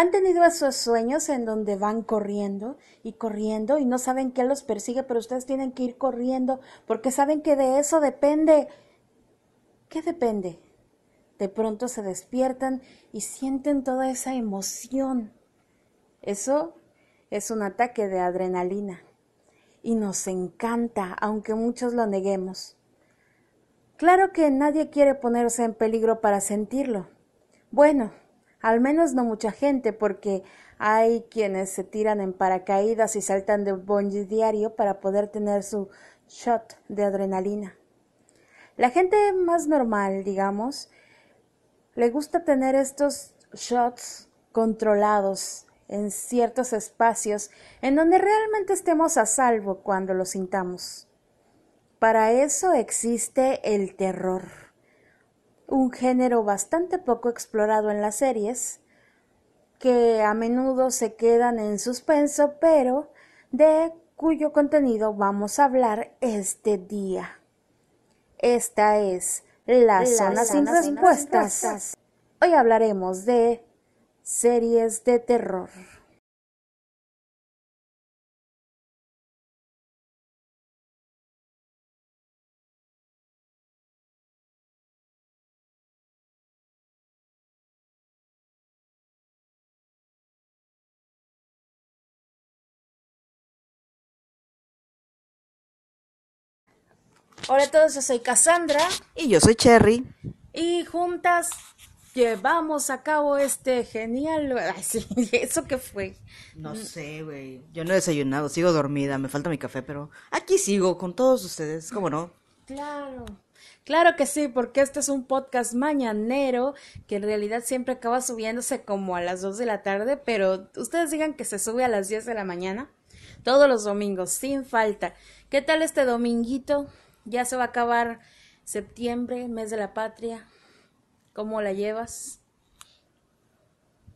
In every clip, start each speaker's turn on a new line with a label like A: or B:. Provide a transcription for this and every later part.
A: ¿Han tenido esos sueños en donde van corriendo y corriendo y no saben qué los persigue, pero ustedes tienen que ir corriendo porque saben que de eso depende? ¿Qué depende? De pronto se despiertan y sienten toda esa emoción. Eso es un ataque de adrenalina y nos encanta, aunque muchos lo neguemos. Claro que nadie quiere ponerse en peligro para sentirlo. Bueno, al menos no mucha gente, porque hay quienes se tiran en paracaídas y saltan de bungee diario para poder tener su shot de adrenalina. La gente más normal, digamos, le gusta tener estos shots controlados en ciertos espacios en donde realmente estemos a salvo cuando lo sintamos. Para eso existe el terror un género bastante poco explorado en las series, que a menudo se quedan en suspenso, pero de cuyo contenido vamos a hablar este día. Esta es La, zona, sin, respuestas. Hoy hablaremos de series de terror. Hola a todos, yo soy Cassandra.
B: Y yo soy Cherry.
A: Y juntas llevamos a cabo este genial... Ay, sí, ¿eso qué fue?
B: No sé, güey. Yo no he desayunado, sigo dormida, me falta mi café, pero aquí sigo con todos ustedes, ¿cómo no?
A: Claro. Claro que sí, porque este es un podcast mañanero que en realidad siempre acaba subiéndose como a las 2 de la tarde, pero ustedes digan que se sube a las 10 de la mañana todos los domingos, sin falta. ¿Qué tal este dominguito? Ya se va a acabar septiembre, mes de la patria. ¿Cómo la llevas?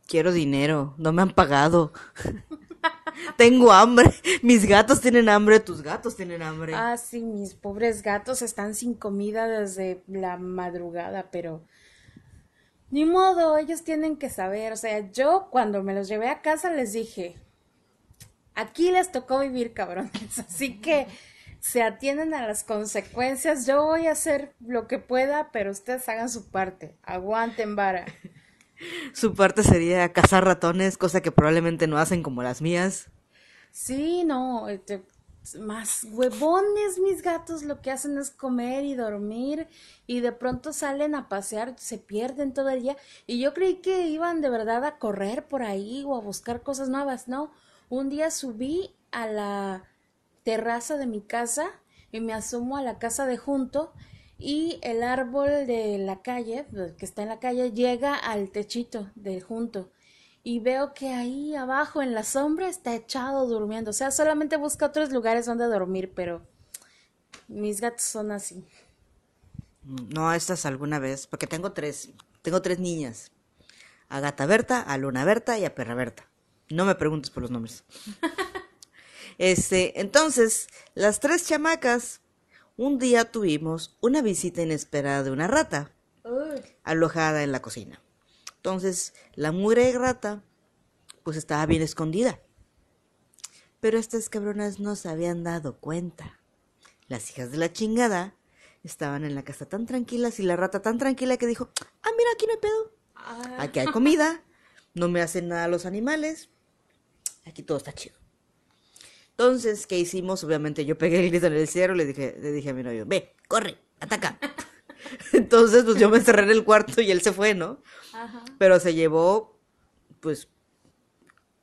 B: Quiero dinero, no me han pagado. Tengo hambre, mis gatos tienen hambre, tus gatos tienen hambre.
A: Ah, sí, mis pobres gatos están sin comida desde la madrugada, pero ni modo, ellos tienen que saber. O sea, yo cuando me los llevé a casa les dije, aquí les tocó vivir, cabrones. Así que se atienden a las consecuencias. Yo voy a hacer lo que pueda, pero ustedes hagan su parte. Aguanten vara.
B: Su parte sería cazar ratones, cosa que probablemente no hacen como las mías.
A: Sí, no, este, más huevones mis gatos lo que hacen es comer y dormir y de pronto salen a pasear, se pierden todo el día y yo creí que iban de verdad a correr por ahí o a buscar cosas nuevas, no, un día subí a la terraza de mi casa y me asomo a la casa de junto y el árbol de la calle, que está en la calle, llega al techito de junto y veo que ahí abajo en la sombra está echado durmiendo. O sea, solamente busca otros lugares donde dormir, pero mis gatos son así.
B: No, estas alguna vez, porque tengo tres, tengo tres niñas. A Gata Berta, a Luna Berta y a Perra Berta. No me preguntes por los nombres. Este, entonces, las tres chamacas, un día tuvimos una visita inesperada de una rata alojada en la cocina. Entonces, la mugre rata, pues estaba bien escondida. Pero estas cabronas no se habían dado cuenta. Las hijas de la chingada estaban en la casa tan tranquilas y la rata tan tranquila que dijo, ah, mira, aquí no hay pedo. Ah. Aquí hay comida, no me hacen nada los animales, aquí todo está chido. Entonces, ¿qué hicimos? Obviamente yo pegué el grito en el cielo y le dije, le dije a mi novio, ve, corre, ataca. Entonces, pues yo me encerré en el cuarto y él se fue, ¿no? Ajá. Pero se llevó, pues,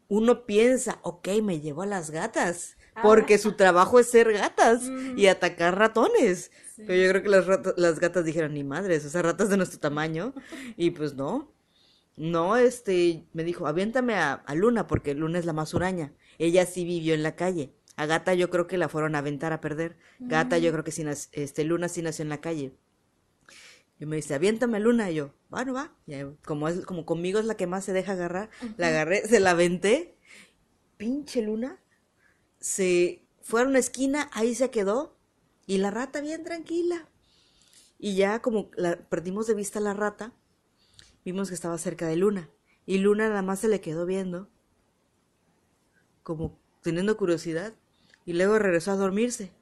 B: uno piensa, ok, me llevó a las gatas, porque su trabajo es ser gatas y atacar ratones. Pero yo creo que las, las gatas dijeron, ni madres, esas ratas de nuestro tamaño. Y pues no, no, este, me dijo, aviéntame a, a Luna, porque Luna es la más huraña. Ella sí vivió en la calle. A Gata yo creo que la fueron a aventar a perder. Gata yo mm. creo que sí, este, Luna sí nació en la calle. Y me dice, aviéntame Luna. Y yo, bueno, va. como, es, como conmigo es la que más se deja agarrar, la agarré, se la aventé. Pinche Luna. Se fue a una esquina, ahí se quedó. Y la rata bien tranquila. Y ya como la, perdimos de vista a la rata, vimos que estaba cerca de Luna. Y Luna nada más se le quedó viendo, como teniendo curiosidad, y luego regresó a dormirse.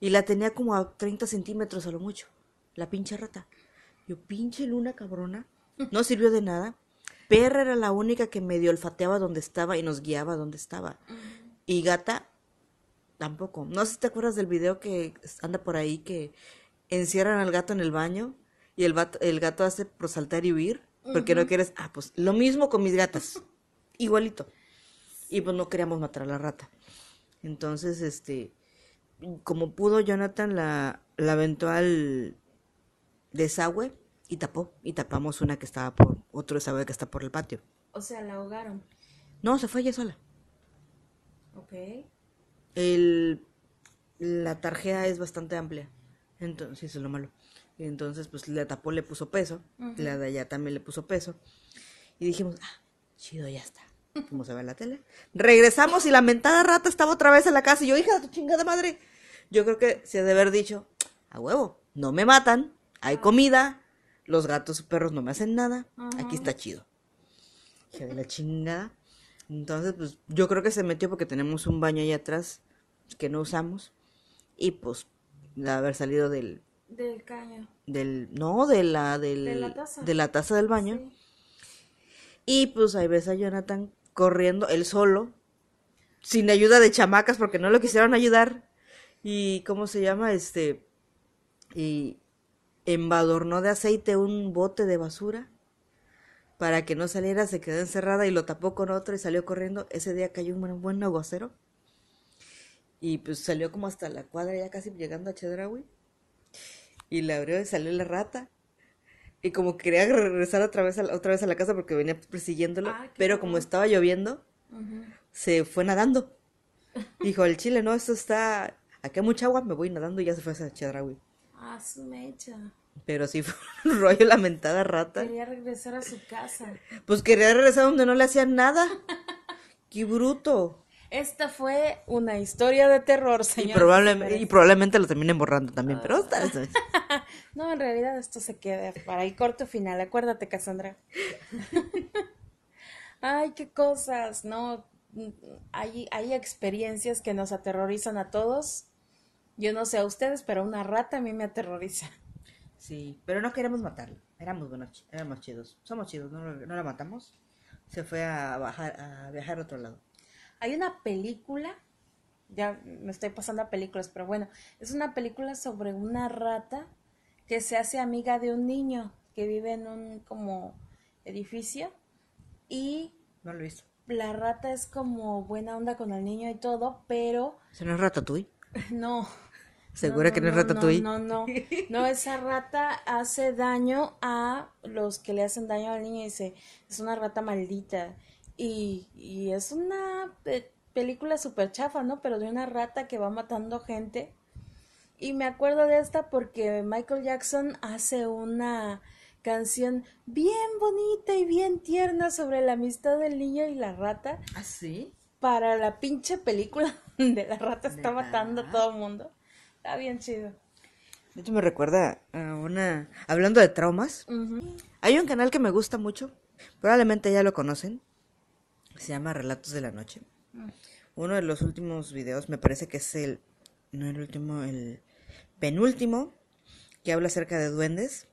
B: Y la tenía como a 30 centímetros a lo mucho, la pinche rata. Yo, pinche Luna cabrona, no sirvió de nada. Perra era la única que medio olfateaba donde estaba y nos guiaba donde estaba. Y gata, tampoco. No sé si te acuerdas del video que anda por ahí que encierran al gato en el baño y el, el gato hace por saltar y huir porque no quieres. Ah, pues lo mismo con mis gatas. Igualito. Y pues no queríamos matar a la rata. Entonces, este, como pudo, Jonathan la, la aventó al desagüe y tapó. Y tapamos una que estaba por otro desagüe que está por el patio.
A: O sea, la ahogaron.
B: No, se fue ella sola.
A: Ok.
B: El, la tarjeta es bastante amplia. Entonces, eso es lo malo. Entonces, pues la tapó, le puso peso. La de allá también le puso peso. Y dijimos, ah, chido, ya está. Como se ve en la tele. Regresamos y la mentada rata estaba otra vez en la casa. Y yo, hija de tu chingada madre. Yo creo que se ha de haber dicho, a huevo, no me matan, hay comida, los gatos y perros no me hacen nada, aquí está chido. Hija de la chingada. Entonces, pues yo creo que se metió porque tenemos un baño ahí atrás que no usamos. Y pues, de haber salido del...
A: Del caño.
B: Del, no, de la, del,
A: de la taza.
B: De la taza del baño. Y pues ahí ves a Jonathan corriendo, él solo, sin ayuda de chamacas porque no lo quisieron ayudar. Y, ¿cómo se llama? Este, y embadornó de aceite un bote de basura para que no saliera, se quedó encerrada y lo tapó con otro y salió corriendo. Ese día cayó un buen, aguacero. Y pues salió como hasta la cuadra, ya casi llegando a Chedraui. Y le abrió y salió la rata. Y como quería regresar otra vez a la, otra vez a la casa porque venía persiguiéndolo.
A: Ah,
B: pero como estaba lloviendo, se fue nadando. Dijo, el chile, no, esto está... Aquí hay mucha agua, me voy nadando y ya se fue a Chedraui.
A: Ah, su mecha.
B: Pero sí fue un rollo lamentada rata.
A: Quería regresar a su casa.
B: Pues quería regresar donde no le hacían nada. ¡Qué bruto!
A: Esta fue una historia de terror, señor.
B: Y, probablemente, y probablemente lo terminen borrando también, pero está,
A: No, en realidad esto se queda para el corto final. Acuérdate, Cassandra. Ay, qué cosas, ¿no? Hay, hay experiencias que nos aterrorizan a todos. Yo no sé a ustedes, pero una rata a mí me aterroriza.
B: Sí, pero no queremos matarla. Éramos buenos, éramos chidos. Somos chidos, no, no la matamos. Se fue a, bajar, a viajar a otro lado.
A: Hay una película, ya me estoy pasando a películas, pero bueno, es una película sobre una rata que se hace amiga de un niño que vive en un como edificio y
B: no lo he visto.
A: La rata es como buena onda con el niño y todo, pero
B: ¿Se no es ratatouille?
A: No.
B: ¿Segura que no es ratatouille?
A: No, no, no. No, esa rata hace daño a los que le hacen daño al niño y dice, es una rata maldita. Y, y es una película súper chafa, ¿no? Pero de una rata que va matando gente. Y me acuerdo de esta porque Michael Jackson hace una canción bien bonita y bien tierna sobre la amistad del niño y la rata.
B: ¿Ah, sí?
A: Para la pinche película de la rata está matando a todo el mundo. Está bien chido.
B: Esto me recuerda a una... Hablando de traumas, hay un canal que me gusta mucho, probablemente ya lo conocen, se llama Relatos de la Noche. Mm. Uno de los últimos videos, me parece que es el... No el último, el penúltimo, que habla acerca de duendes.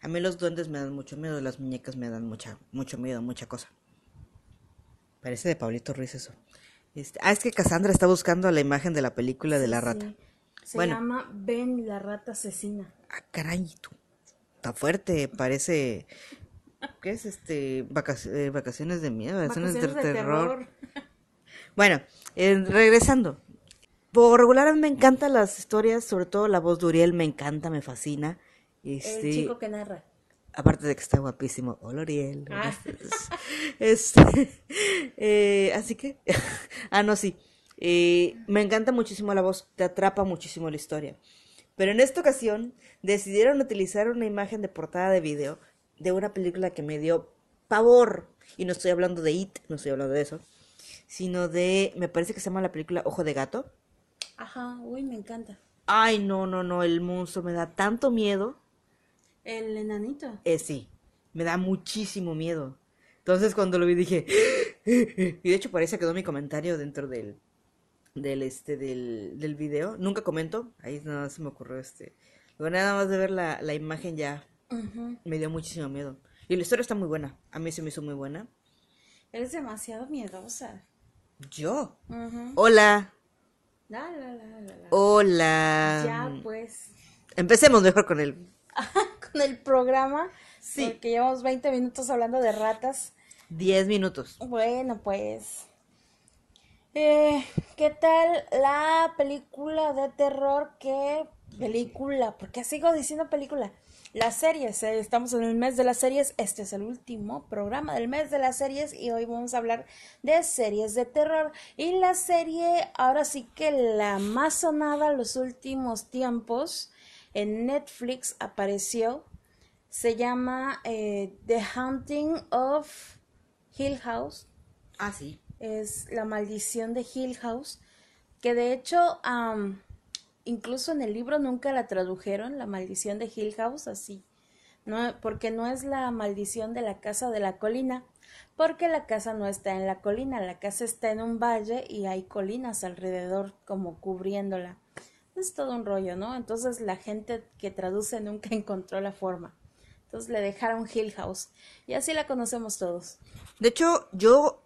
B: A mí los duendes me dan mucho miedo, las muñecas me dan mucha, mucho miedo, mucha cosa. Parece de Pablito Ruiz eso. Este, ah, es que Cassandra está buscando la imagen de la película de la rata.
A: Se llama Ben la rata asesina.
B: Ah, caray, tú. Está fuerte, parece. ¿Qué es este? Eh, vacaciones de miedo, vacaciones, de, terror. bueno, eh, regresando. Por regular me encantan las historias, sobre todo la voz de Uriel me encanta, me fascina.
A: Este, El chico que narra.
B: Aparte de que está guapísimo. Hola, Uriel. Ah. Este, eh, así que, ah, no, sí. Me encanta muchísimo la voz, te atrapa muchísimo la historia. Pero en esta ocasión decidieron utilizar una imagen de portada de video de una película que me dio pavor. Y no estoy hablando de It, no estoy hablando de eso. Sino de, me parece que se llama la película Ojo de Gato.
A: Ajá, uy, me encanta.
B: Ay, no, no, no, el monstruo me da tanto miedo.
A: ¿El enanito?
B: Eh, sí, me da muchísimo miedo. Entonces cuando lo vi dije, y de hecho parece que quedó mi comentario dentro del, del este, del, del video. Nunca comento, ahí nada más se me ocurrió este. Bueno, nada más de ver la, la imagen ya me dio muchísimo miedo. Y la historia está muy buena, a mí se me hizo muy buena.
A: Eres demasiado miedosa.
B: ¿Yo? Hola.
A: La, la, la, la, la.
B: Hola.
A: Ya, pues.
B: Empecemos mejor con el...
A: Con el programa.
B: Sí.
A: Porque llevamos 20 minutos hablando de ratas.
B: 10 minutos.
A: Bueno, pues. Eh, ¿Qué tal la película de terror? ¿Qué película? ¿Por qué sigo diciendo película? Las series, eh, estamos en el mes de las series, este es el último programa del mes de las series y hoy vamos a hablar de series de terror. Y la serie, ahora sí que la más sonada los últimos tiempos, en Netflix apareció, se llama eh, The Haunting of Hill House,
B: Ah, sí.
A: es la maldición de Hill House, que de hecho, incluso en el libro nunca la tradujeron, la maldición de Hill House, así, no, porque no es la maldición de la casa de la colina, porque la casa no está en la colina, la casa está en un valle y hay colinas alrededor como cubriéndola. Es todo un rollo, ¿no? Entonces la gente que traduce nunca encontró la forma. Entonces le dejaron Hill House y así la conocemos todos.
B: De hecho, yo...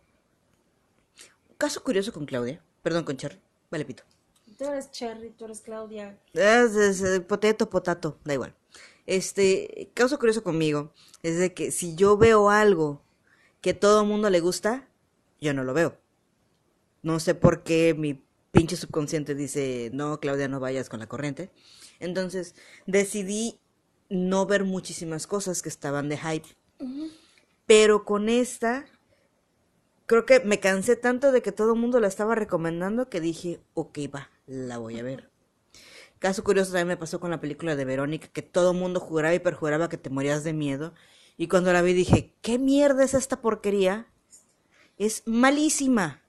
B: Caso curioso con Claudia. Perdón, con Cherry. Vale, pito.
A: Tú eres Cherry, tú eres Claudia.
B: Es, es, eh, potato, potato, da igual. Este, caso curioso conmigo es de que si yo veo algo que todo el mundo le gusta, yo no lo veo. No sé por qué mi pinche subconsciente dice, no, Claudia, no vayas con la corriente. Entonces decidí no ver muchísimas cosas que estaban de hype. Pero con esta, creo que me cansé tanto de que todo el mundo la estaba recomendando que dije, ok, va, la voy a ver. Caso curioso también me pasó con la película de Verónica, que todo mundo juraba y perjuraba que te morías de miedo. Y cuando la vi dije, ¿qué mierda es esta porquería? Es malísima.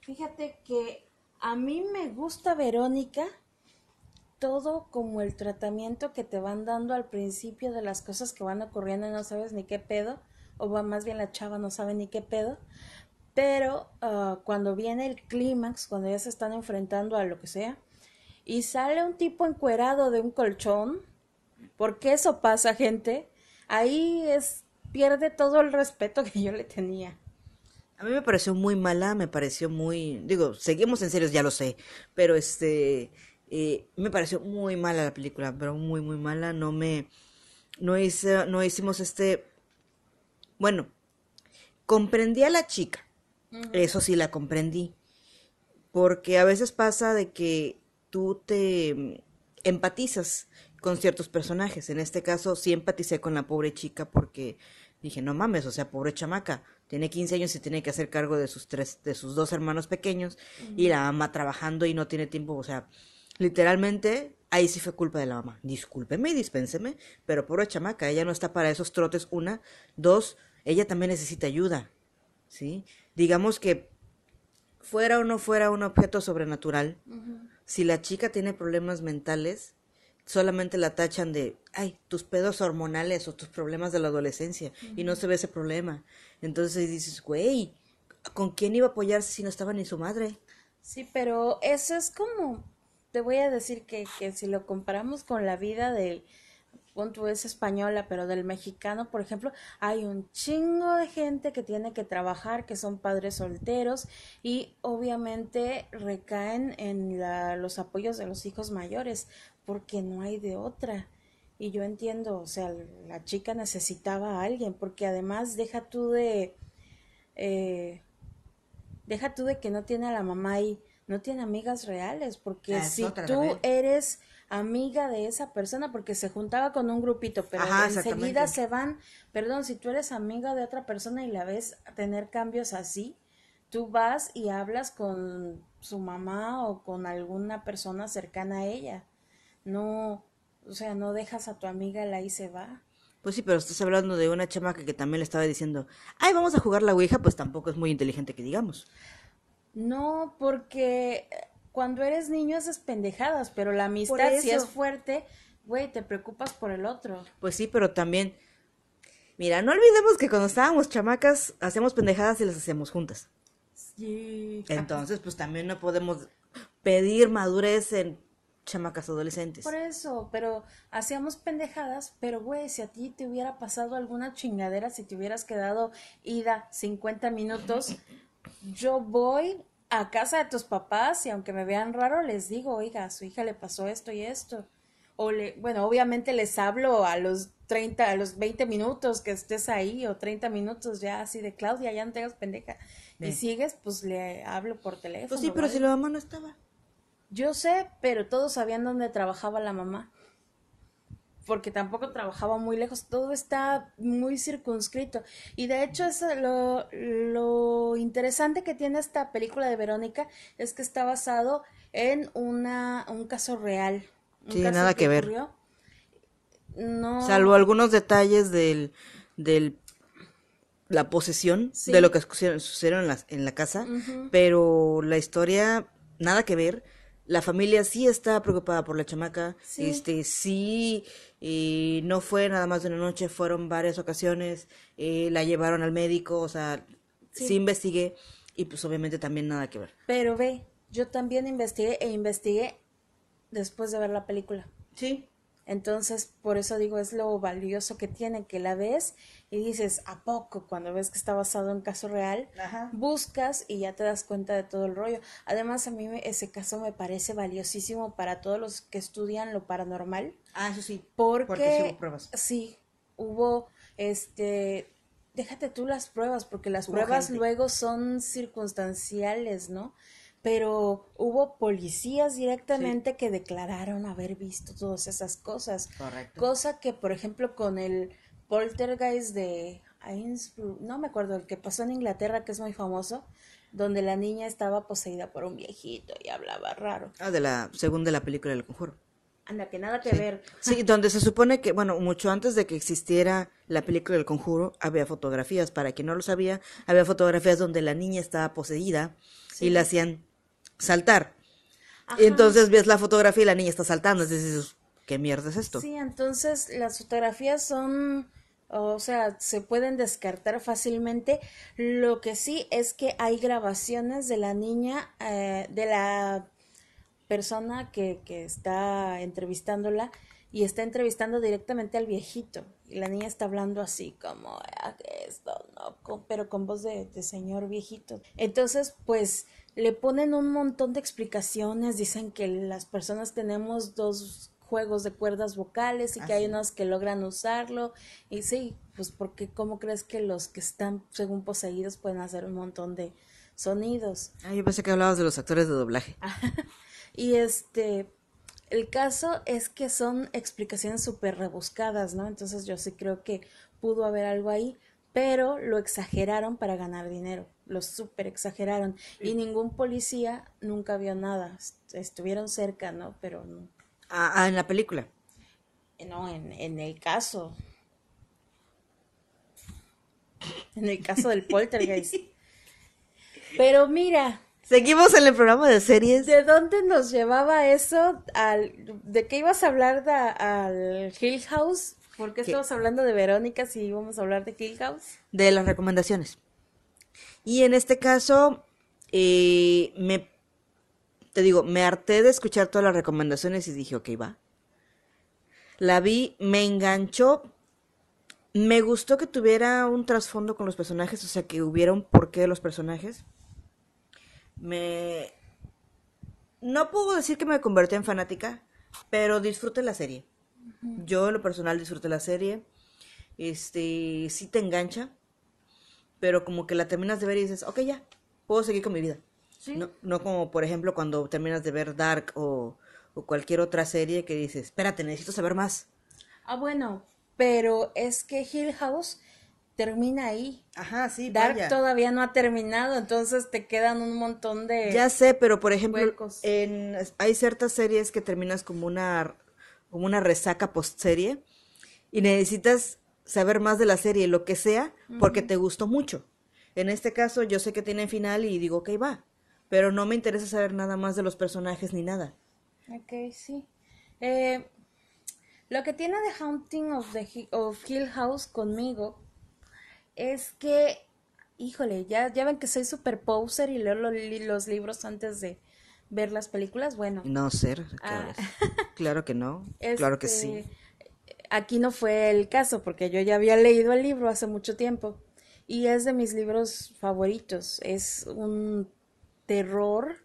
A: Fíjate que a mí me gusta Verónica todo como el tratamiento que te van dando al principio de las cosas que van ocurriendo y no sabes ni qué pedo, o va más bien la chava no sabe ni qué pedo, pero ah, cuando viene el clímax, cuando ya se están enfrentando a lo que sea, y sale un tipo encuerado de un colchón, porque eso pasa, gente, ahí es pierde todo el respeto que yo le tenía.
B: A mí me pareció muy mala, me pareció muy... Digo, seguimos en serios, ya lo sé, pero este... eh, me pareció muy mala la película, pero muy, muy mala. No me... No, hice, no hicimos este... Bueno, comprendí a la chica. Eso sí la comprendí. Porque a veces pasa de que tú te mm, empatizas con ciertos personajes. En este caso sí empaticé con la pobre chica porque dije, no mames, o sea, pobre chamaca, tiene 15 años y tiene que hacer cargo de sus tres, de sus dos hermanos pequeños y la mamá trabajando y no tiene tiempo, o sea, literalmente ahí sí fue culpa de la mamá. Discúlpeme y dispénseme, pero pobre chamaca, ella no está para esos trotes, una, dos, ella también necesita ayuda, ¿sí? Digamos que fuera o no fuera un objeto sobrenatural, si la chica tiene problemas mentales, solamente la tachan de, ay, tus pedos hormonales o tus problemas de la adolescencia, y no se ve ese problema. Entonces dices, güey, ¿con quién iba a apoyarse si no estaba ni su madre?
A: Sí, pero eso es como, te voy a decir que, que si lo comparamos con la vida del, pon tú es española, pero del mexicano, por ejemplo, hay un chingo de gente que tiene que trabajar, que son padres solteros y obviamente recaen en la, los apoyos de los hijos mayores, porque no hay de otra. Y yo entiendo, o sea, la chica necesitaba a alguien, porque además deja tú de... Eh, deja tú de que no tiene a la mamá ahí, no tiene amigas reales, porque
B: Ah,
A: si tú
B: también.
A: eres amiga de esa persona, porque se juntaba con un grupito, pero
B: Ajá,
A: enseguida se van, perdón, si tú eres amiga de otra persona y la ves tener cambios así, tú vas y hablas con su mamá o con alguna persona cercana a ella. No, o sea, no dejas a tu amiga la ahí se va.
B: Pues sí, pero estás hablando de una chamaca que también le estaba diciendo, ay, vamos a jugar la Ouija, pues tampoco es muy inteligente que digamos.
A: No, porque cuando eres niño haces pendejadas, pero la amistad si es fuerte, güey, te preocupas por el otro.
B: Pues sí, pero también Mira, no olvidemos que cuando estábamos chamacas hacíamos pendejadas y las hacíamos juntas.
A: Sí.
B: Entonces, pues también no podemos pedir madurez en chamacas adolescentes.
A: Por eso, pero hacíamos pendejadas, pero güey, si a ti te hubiera pasado alguna chingadera, si te hubieras quedado ida 50 minutos, yo voy a casa de tus papás y aunque me vean raro, les digo, oiga, a su hija le pasó esto y esto. O le, bueno, obviamente les hablo a los 30, a los 20 minutos que estés ahí o 30 minutos ya así de Claudia, ya no te hagas pendeja. Y sigues, pues le hablo por teléfono.
B: Pues sí, pero si la mamá no estaba.
A: Yo sé, pero todos sabían dónde trabajaba la mamá. Porque tampoco trabajaba muy lejos, todo está muy circunscrito. Y de hecho, es lo, lo interesante que tiene esta película de Verónica es que está basado en una, un caso real. Un
B: Sí,
A: caso
B: nada que ver.
A: ocurrió. No.
B: Salvo algunos detalles del, del la posesión
A: Sí.
B: de lo que sucedieron, en, la, en la casa, pero la historia nada que ver. La familia sí está preocupada por la chamaca,
A: Sí.
B: este sí y no fue nada más de una noche, fueron varias ocasiones, eh, la llevaron al médico, o sea,
A: Sí.
B: sí investigué y pues obviamente también nada que ver.
A: Pero ve, yo también investigué e investigué después de ver la película.
B: Sí.
A: Entonces, por eso digo, es lo valioso que tiene, que la ves y dices, ¿a poco? Cuando ves que está basado en caso real,
B: Ajá.
A: buscas y ya te das cuenta de todo el rollo. Además, a mí ese caso me parece valiosísimo para todos los que estudian lo paranormal,
B: Ah, eso sí.
A: porque,
B: Porque sí hubo pruebas.
A: sí, hubo, este, déjate tú las pruebas, porque las
B: Hubo
A: pruebas
B: gente.
A: luego son circunstanciales, ¿no? Pero hubo policías directamente que declararon haber visto todas esas cosas.
B: Correcto.
A: Cosa que, por ejemplo, con el poltergeist de no me acuerdo, el que pasó en Inglaterra, que es muy famoso, donde la niña estaba poseída por un viejito y hablaba raro.
B: Ah, de la según de la película del conjuro.
A: Anda, que nada que
B: Sí.
A: ver.
B: Sí, donde se supone que, bueno, mucho antes de que existiera la película del conjuro, había fotografías. Para quien no lo sabía, había fotografías donde la niña estaba poseída y la hacían saltar.
A: Ajá.
B: Y entonces ves la fotografía y la niña está saltando. Entonces dices, ¿qué mierda es esto?
A: Sí, entonces las fotografías son, o sea, se pueden descartar fácilmente. Lo que sí es que hay grabaciones de la niña, eh, de la persona que, que está entrevistándola y está entrevistando directamente al viejito. Y la niña está hablando así como, "Ah, esto, no, con- pero con voz de, de señor viejito. Entonces, pues le ponen un montón de explicaciones, dicen que las personas tenemos dos juegos de cuerdas vocales y que hay unos que logran usarlo. Y sí, pues porque ¿cómo crees que los que están según poseídos pueden hacer un montón de sonidos?
B: Ah, yo pensé que hablabas de los actores de doblaje.
A: Y este, el caso es que son explicaciones súper rebuscadas, ¿no? Entonces yo sí creo que pudo haber algo ahí, pero lo exageraron para ganar dinero, lo súper exageraron. Y ningún policía nunca vio nada, Est- estuvieron cerca, ¿no? Pero no,
B: Ah, ah, en la película.
A: no, en, en el caso. En el caso del poltergeist. Pero mira,
B: Seguimos en el programa de series.
A: ¿De dónde nos llevaba eso? Al, ¿De qué ibas a hablar de- al Hill House? ¿Por qué
B: ¿Qué?
A: estamos hablando de Verónica si íbamos a hablar de Hill House?
B: de las recomendaciones. Y en este caso, eh, me, te digo, me harté de escuchar todas las recomendaciones y dije, ok, va. La vi, me enganchó, me gustó que tuviera un trasfondo con los personajes, o sea, que hubiera un porqué de los personajes. Me... No puedo decir que me convertí en fanática, pero disfruté la serie. Yo en lo personal disfruté la serie. Este, sí te engancha, pero como que la terminas de ver y dices, ok, ya, puedo seguir con mi vida.
A: Sí.
B: No, no como, por ejemplo, cuando terminas de ver Dark o, o cualquier otra serie que dices, espérate, necesito saber más.
A: Ah, bueno, pero es que Hill House termina ahí.
B: Ajá, sí,
A: Dark todavía no ha terminado, entonces te quedan un montón de...
B: Ya sé, pero por ejemplo,
A: huecos.
B: en, hay ciertas series que terminas como una, como una resaca post-serie y necesitas saber más de la serie, lo que sea, porque te gustó mucho. En este caso, yo sé que tiene final y digo, ok, va, pero no me interesa saber nada más de los personajes ni nada.
A: Ok, sí. Eh, lo que tiene The Haunting of, the Hi- of Hill House conmigo es que, híjole, ya, ya ven que soy super poser y leo los libros antes de ver las películas. Bueno.
B: No ser, ah. claro que no, claro que sí.
A: Aquí no fue el caso porque yo ya había leído el libro hace mucho tiempo y es de mis libros favoritos. Es un terror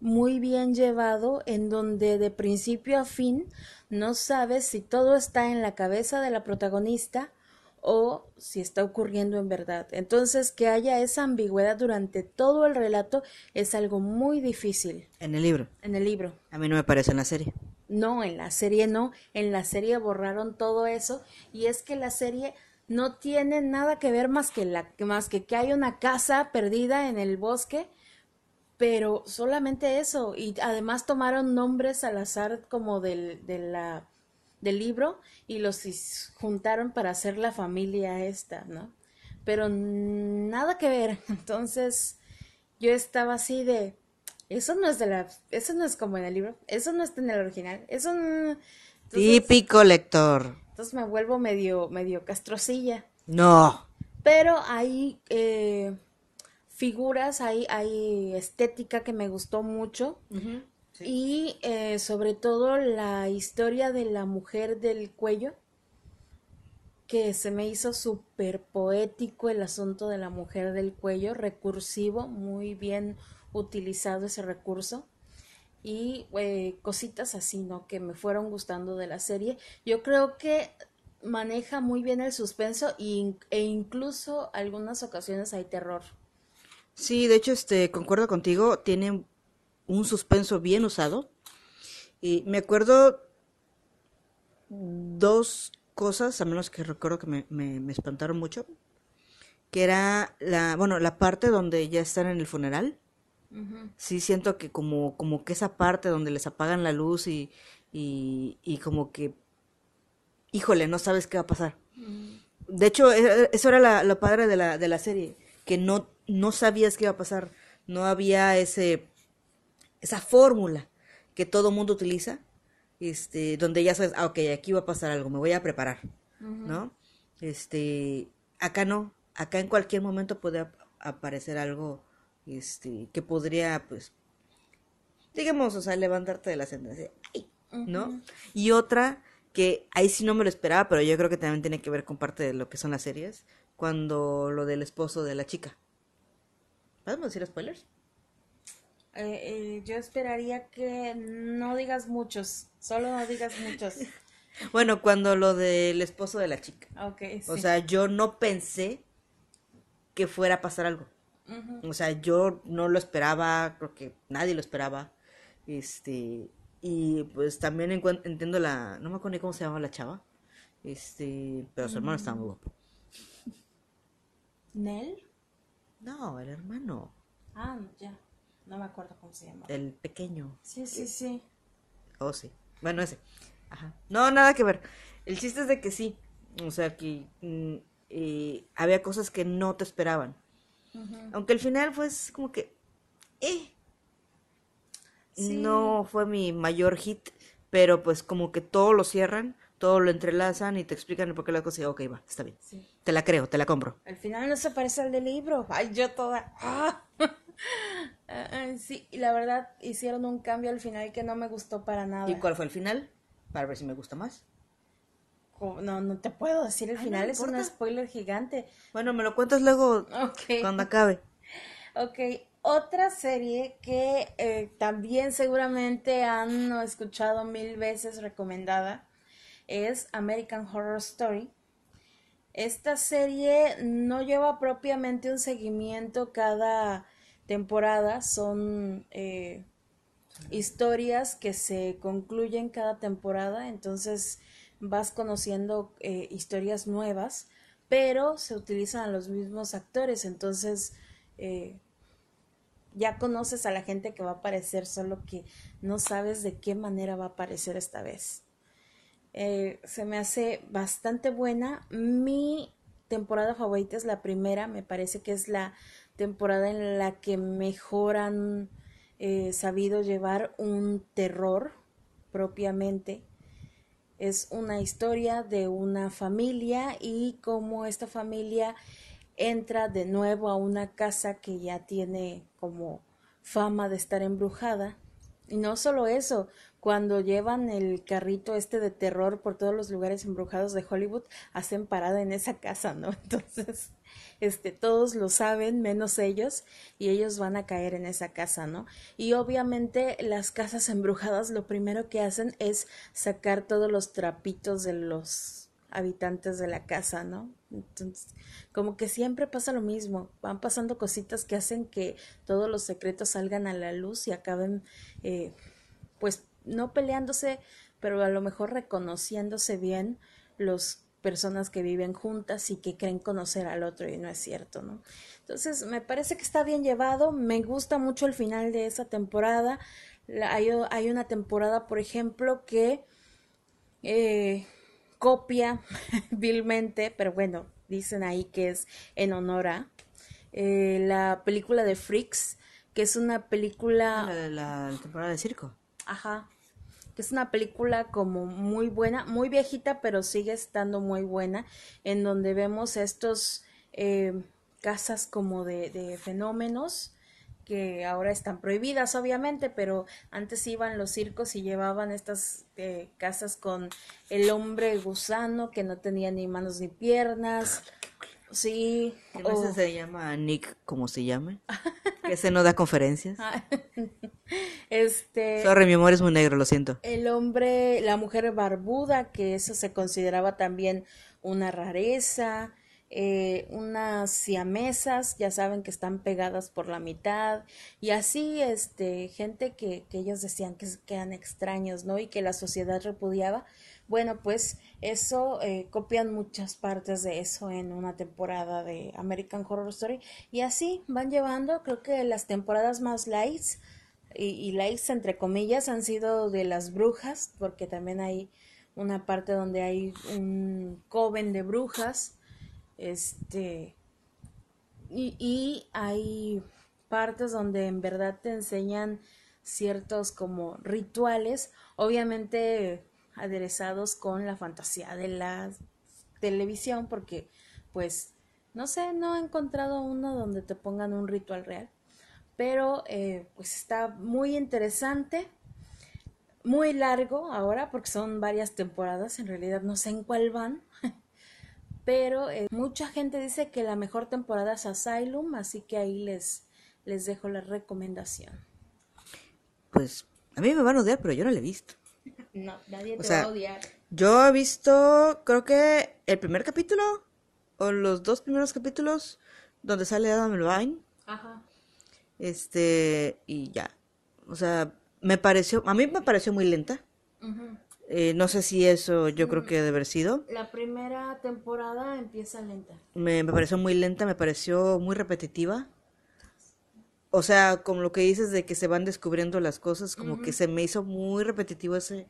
A: muy bien llevado en donde de principio a fin no sabes si todo está en la cabeza de la protagonista o si está ocurriendo en verdad. Entonces, que haya esa ambigüedad durante todo el relato es algo muy difícil.
B: En el libro.
A: En el libro.
B: A mí no me parece en la serie.
A: No, en la serie no. En la serie borraron todo eso y es que la serie no tiene nada que ver más que la más que que hay una casa perdida en el bosque pero solamente eso y además tomaron nombres al azar como del, de la, del libro y los juntaron para hacer la familia esta, ¿no? Pero nada que ver, entonces yo estaba así de, eso no es de la, eso no es como en el libro, eso no está en el original, eso no...
B: Típico lector.
A: Entonces me vuelvo medio, medio castrocilla.
B: No.
A: Pero ahí, eh, figuras, hay, hay estética que me gustó mucho. Y eh, sobre todo la historia de la mujer del cuello, que se me hizo súper poético el asunto de la mujer del cuello, recursivo, muy bien utilizado ese recurso. Y eh, cositas así, ¿no? Que me fueron gustando de la serie. Yo creo que maneja muy bien el suspenso e incluso algunas ocasiones hay terror.
B: Sí, de hecho, este, concuerdo contigo, tiene un suspenso bien usado. Y me acuerdo dos cosas, a menos que recuerdo que me, me, espantaron mucho, que era la, bueno, la parte donde ya están en el funeral. Sí, siento que como, como que esa parte donde les apagan la luz y, y, y como que, híjole, no sabes qué va a pasar. De hecho, e, eso era lo padre de la, de la serie, que no no sabías qué iba a pasar, no había ese esa fórmula que todo mundo utiliza, este, donde ya sabes, ah, ok, aquí va a pasar algo, me voy a preparar, ¿no? Este, acá no, acá en cualquier momento puede aparecer algo, este, que podría, pues, digamos, o sea, levantarte de la sentencia, ¿no? Y otra que ahí sí no me lo esperaba, pero yo creo que también tiene que ver con parte de lo que son las series, cuando lo del esposo de la chica. ¿Podemos decir spoilers?
A: Eh, eh, yo esperaría que no digas muchos, solo no digas muchos.
B: bueno, cuando lo del esposo de la chica.
A: Okay,
B: O sea, yo no pensé que fuera a pasar algo. O sea, yo no lo esperaba, creo que nadie lo esperaba. Este, y pues también entiendo la, no me acuerdo ni cómo se llama la chava. Este, pero su hermano estaba muy guapo.
A: ¿Nel?
B: No, el hermano.
A: Ah, ya. No me acuerdo cómo se llama.
B: El pequeño.
A: Sí, sí, sí.
B: Oh, sí. Bueno, ese. Ajá. No, nada que ver. El chiste es de que sí. O sea, que mm, eh, había cosas que no te esperaban. Aunque el final fue como que... Eh. No fue mi mayor hit, pero pues como que todo lo cierran todo lo entrelazan y te explican por qué la cosa y ok, va, está bien. Te la creo, te la compro.
A: Al final no se parece al del libro. Ay, yo toda. ¡Ah! sí, y la verdad hicieron un cambio al final que no me gustó para nada.
B: ¿Y cuál fue el final? Para ver si me gusta más.
A: No, no te puedo decir el final, es un spoiler gigante.
B: Bueno, me lo cuentas luego cuando acabe.
A: Ok, otra serie que eh, también seguramente han escuchado mil veces recomendada es American Horror Story. Esta serie no lleva propiamente un seguimiento cada temporada, son eh, historias que se concluyen cada temporada, entonces vas conociendo eh, historias nuevas, pero se utilizan los mismos actores, entonces eh, ya conoces a la gente que va a aparecer, solo que no sabes de qué manera va a aparecer esta vez. Eh, se me hace bastante buena. Mi temporada favorita es la primera, me parece que es la temporada en la que mejor han eh, sabido llevar un terror propiamente. Es una historia de una familia y cómo esta familia entra de nuevo a una casa que ya tiene como fama de estar embrujada. Y no solo eso, cuando llevan el carrito este de terror por todos los lugares embrujados de Hollywood, hacen parada en esa casa, ¿no? Entonces, este, todos lo saben, menos ellos, y ellos van a caer en esa casa, ¿no? Y obviamente las casas embrujadas lo primero que hacen es sacar todos los trapitos de los habitantes de la casa, ¿no? Entonces, como que siempre pasa lo mismo, van pasando cositas que hacen que todos los secretos salgan a la luz y acaben, eh, pues, no peleándose, pero a lo mejor reconociéndose bien los personas que viven juntas y que creen conocer al otro y no es cierto, ¿no? Entonces, me parece que está bien llevado, me gusta mucho el final de esa temporada. Hay, hay una temporada, por ejemplo, que eh, copia vilmente, pero bueno, dicen ahí que es en honor a eh, la película de Freaks, que es una película...
B: La, la temporada de circo.
A: Ajá, que es una película como muy buena, muy viejita, pero sigue estando muy buena, en donde vemos estos eh, casas como de, fenómenos que ahora están prohibidas, obviamente, pero antes iban los circos y llevaban estas eh, casas con el hombre gusano que no tenía ni manos ni piernas. Sí.
B: Veces se llama Nick, como se llame. que se no da conferencias.
A: este.
B: Sorry, mi amor es muy negro, lo siento.
A: El hombre, la mujer barbuda, que eso se consideraba también una rareza. Eh, unas siamesas, ya saben que están pegadas por la mitad, y así, este, gente que, que ellos decían que, que eran extraños, ¿no? Y que la sociedad repudiaba. Bueno, pues eso eh, copian muchas partes de eso en una temporada de American Horror Story. Y así van llevando, creo que las temporadas más lights y, y lights entre comillas han sido de las brujas, porque también hay una parte donde hay un coven de brujas, este, y, y hay partes donde en verdad te enseñan ciertos como rituales, obviamente aderezados con la fantasía de la televisión porque pues no sé, no he encontrado uno donde te pongan un ritual real, pero eh, pues está muy interesante, muy largo ahora porque son varias temporadas, en realidad no sé en cuál van, pero eh, mucha gente dice que la mejor temporada es Asylum, así que ahí les, les dejo la recomendación.
B: Pues a mí me van a odiar, pero yo no la he visto.
A: No, nadie te va a odiar.
B: Yo he visto, creo que el primer capítulo o los dos primeros capítulos donde sale Adam Levine.
A: Ajá.
B: Este, y ya. O sea, me pareció, a mí me pareció muy lenta. eh, no sé si eso yo creo que debe haber sido.
A: La primera temporada empieza lenta.
B: Me, me pareció muy lenta, me pareció muy repetitiva. O sea, como lo que dices de que se van descubriendo las cosas, como que se me hizo muy repetitivo ese,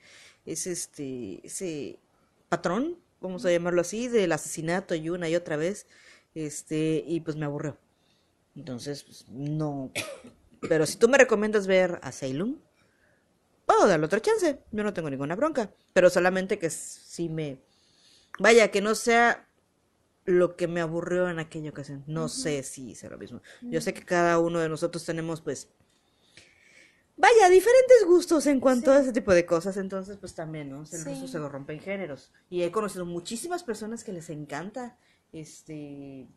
B: ese, este, ese patrón, vamos a llamarlo así, del asesinato y una y otra vez, este, y pues me aburrió. Entonces, pues, no. Pero si tú me recomiendas ver a Salem, puedo darle otra chance. Yo no tengo ninguna bronca. Pero solamente que sí me. Vaya, que no sea lo que me aburrió en aquella ocasión. No uh -huh. sé si será lo mismo. Uh -huh. Yo sé que cada uno de nosotros tenemos, pues, vaya, diferentes gustos en cuanto sí. a ese tipo de cosas. Entonces, pues también, ¿no? El sí. gusto se lo rompe en géneros. Y he conocido muchísimas personas que les encanta este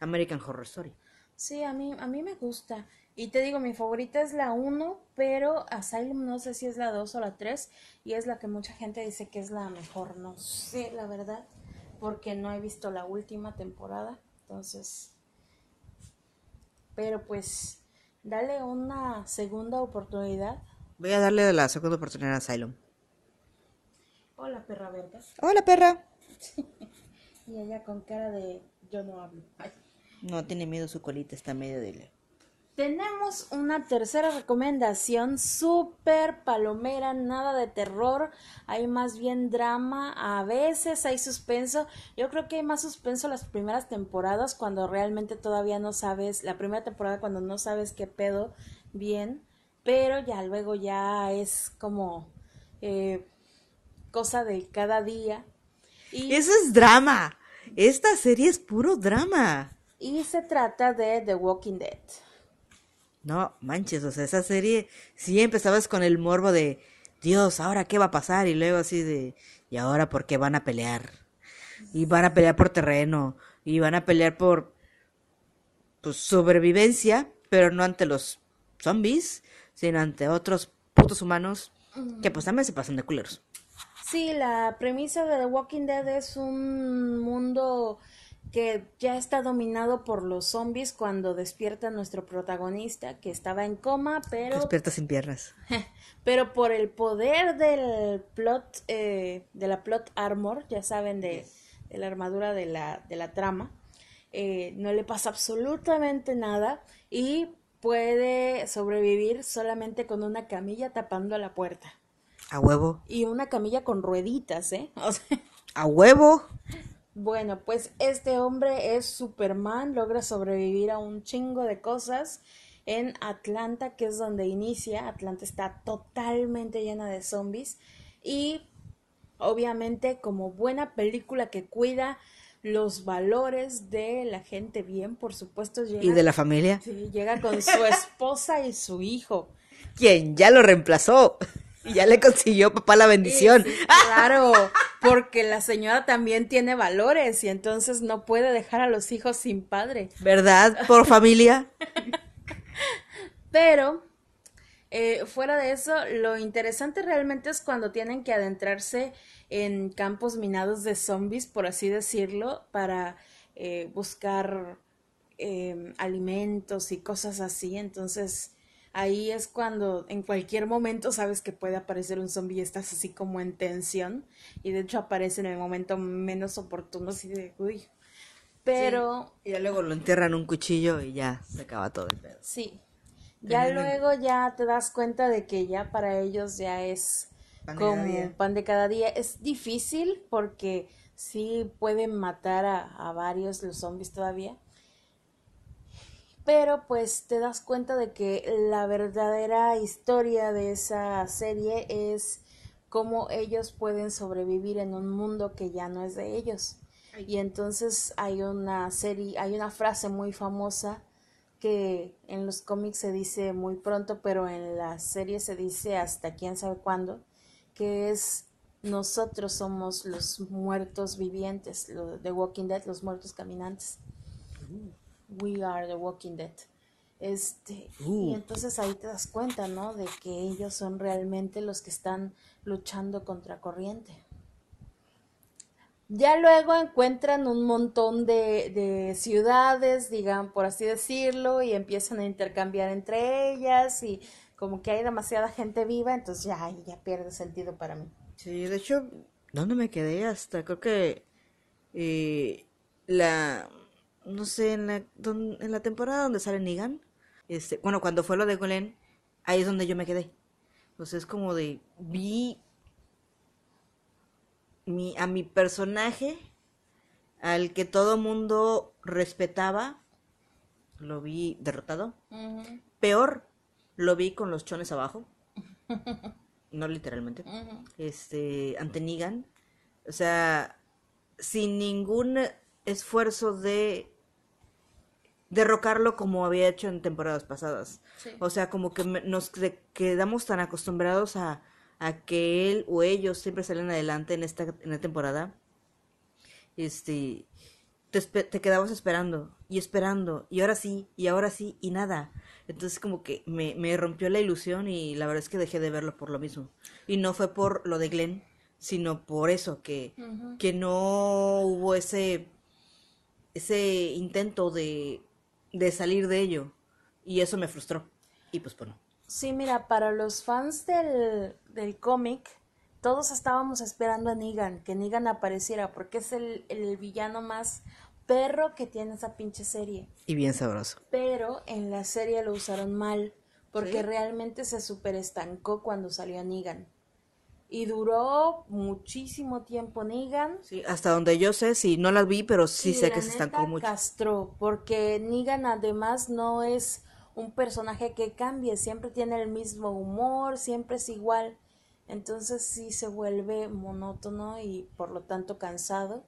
B: American Horror Story.
A: Sí, a mí, a mí me gusta. Y te digo, mi favorita es la 1, pero Asylum no sé si es la 2 o la 3. Y es la que mucha gente dice que es la mejor. No sé, la verdad porque no he visto la última temporada, entonces, pero pues, dale una segunda oportunidad.
B: Voy a darle la segunda oportunidad a Asylum.
A: Hola, perra verga.
B: Hola, perra.
A: y ella con cara de yo no hablo. Ay.
B: No, tiene miedo, su colita está medio de...
A: Tenemos una tercera recomendación, súper palomera, nada de terror, hay más bien drama, a veces hay suspenso, yo creo que hay más suspenso las primeras temporadas cuando realmente todavía no sabes, la primera temporada cuando no sabes qué pedo bien, pero ya luego ya es como, eh, cosa de cada día.
B: Y, Eso es drama. Esta serie es puro drama.
A: Y se trata de The Walking Dead.
B: No, manches, o sea, esa serie sí empezabas con el morbo de Dios, ahora qué va a pasar y luego así de y ahora por qué van a pelear. Y van a pelear por terreno y van a pelear por pues sobrevivencia, pero no ante los zombies, sino ante otros putos humanos que pues también se pasan de culeros.
A: Sí, la premisa de The Walking Dead es un mundo que ya está dominado por los zombies cuando despierta nuestro protagonista, que estaba en coma, pero...
B: Despierta sin piernas.
A: pero por el poder del plot, eh, de la plot armor, ya saben, de, la armadura de la, de la trama, eh, no le pasa absolutamente nada y puede sobrevivir solamente con una camilla tapando la puerta.
B: A huevo.
A: Y una camilla con rueditas, ¿eh?
B: A huevo.
A: Bueno, pues este hombre es Superman, logra sobrevivir a un chingo de cosas en Atlanta, que es donde inicia. Atlanta está totalmente llena de zombies y obviamente como buena película que cuida los valores de la gente bien, por supuesto.
B: Llega, ¿Y de la familia?
A: Sí, llega con su esposa y su hijo.
B: Quien ya lo reemplazó. Y ya le consiguió papá la bendición.
A: claro, porque la señora también tiene valores y entonces no puede dejar a los hijos sin padre.
B: ¿Verdad? Por familia.
A: Pero, eh, fuera de eso, lo interesante realmente es cuando tienen que adentrarse en campos minados de zombies, por así decirlo, para eh, buscar eh, alimentos y cosas así. Entonces, ahí es cuando en cualquier momento sabes que puede aparecer un zombie y estás así como en tensión y de hecho aparece en el momento menos oportuno así de uy pero
B: y ya luego lo entierran un cuchillo y ya se acaba todo el pedo.
A: Sí. Ya luego ya te das cuenta de que ya para ellos ya es como pan de cada día. Es difícil porque sí pueden matar a, a varios los zombies todavía pero pues te das cuenta de que la verdadera historia de esa serie es cómo ellos pueden sobrevivir en un mundo que ya no es de ellos. Y entonces hay una serie, hay una frase muy famosa que en los cómics se dice muy pronto, pero en la serie se dice hasta quién sabe cuándo, que es nosotros somos los muertos vivientes, de Walking Dead, los muertos caminantes. We Are the Walking Dead. Este, y uh. entonces ahí te das cuenta, ¿no? De que ellos son realmente los que están luchando contra corriente. Ya luego encuentran un montón de, de ciudades, digan, por así decirlo, y empiezan a intercambiar entre ellas y como que hay demasiada gente viva, entonces ya, ya pierde sentido para mí.
B: Sí, de hecho, ¿dónde me quedé? Hasta creo que eh, la no sé, en la, en la temporada donde sale Negan, este, bueno, cuando fue lo de Glenn, ahí es donde yo me quedé. Entonces es como de, vi mi, a mi personaje, al que todo mundo respetaba, lo vi derrotado. Peor, lo vi con los chones abajo. no literalmente. Este, ante Negan. O sea, sin ningún esfuerzo de derrocarlo como había hecho en temporadas pasadas. O sea, como que nos quedamos tan acostumbrados a, a, que él o ellos siempre salen adelante en esta en la temporada. Este, te, te quedabas esperando y esperando y ahora sí y ahora sí y nada. Entonces como que me, me rompió la ilusión y la verdad es que dejé de verlo por lo mismo. Y no fue por lo de Glenn, sino por eso, que, que no hubo ese, ese intento de de salir de ello. Y eso me frustró. Y pues bueno.
A: Sí, mira, para los fans del, del cómic, todos estábamos esperando a Negan, que Negan apareciera, porque es el, el villano más perro que tiene esa pinche serie.
B: Y bien sabroso.
A: Pero en la serie lo usaron mal, porque realmente se super estancó cuando salió Negan. Y duró muchísimo tiempo Negan.
B: Sí, hasta donde yo sé, sí, no la vi, pero sí sé que se estancó mucho.
A: castró, porque Negan además no es un personaje que cambie, siempre tiene el mismo humor, siempre es igual. Entonces sí se vuelve monótono y por lo tanto cansado.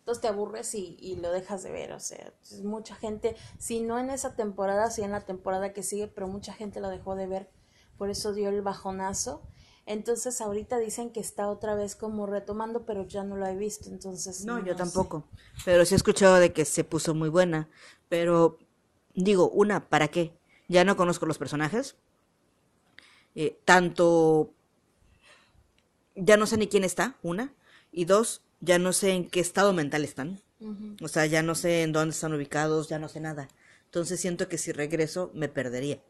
A: Entonces te aburres y, y lo dejas de ver. O sea, mucha gente, si no en esa temporada, sí en la temporada que sigue, pero mucha gente lo dejó de ver. Por eso dio el bajonazo. Entonces ahorita dicen que está otra vez como retomando, pero ya no lo he visto. Entonces
B: No, yo
A: sé.
B: tampoco. Pero sí he escuchado de que se puso muy buena. Pero digo, una, ¿para qué? Ya no conozco los personajes. Eh, tanto, ya no sé ni quién está, una. Y dos, ya no sé en qué estado mental están. O sea, ya no sé en dónde están ubicados, ya no sé nada. Entonces siento que si regreso me perdería.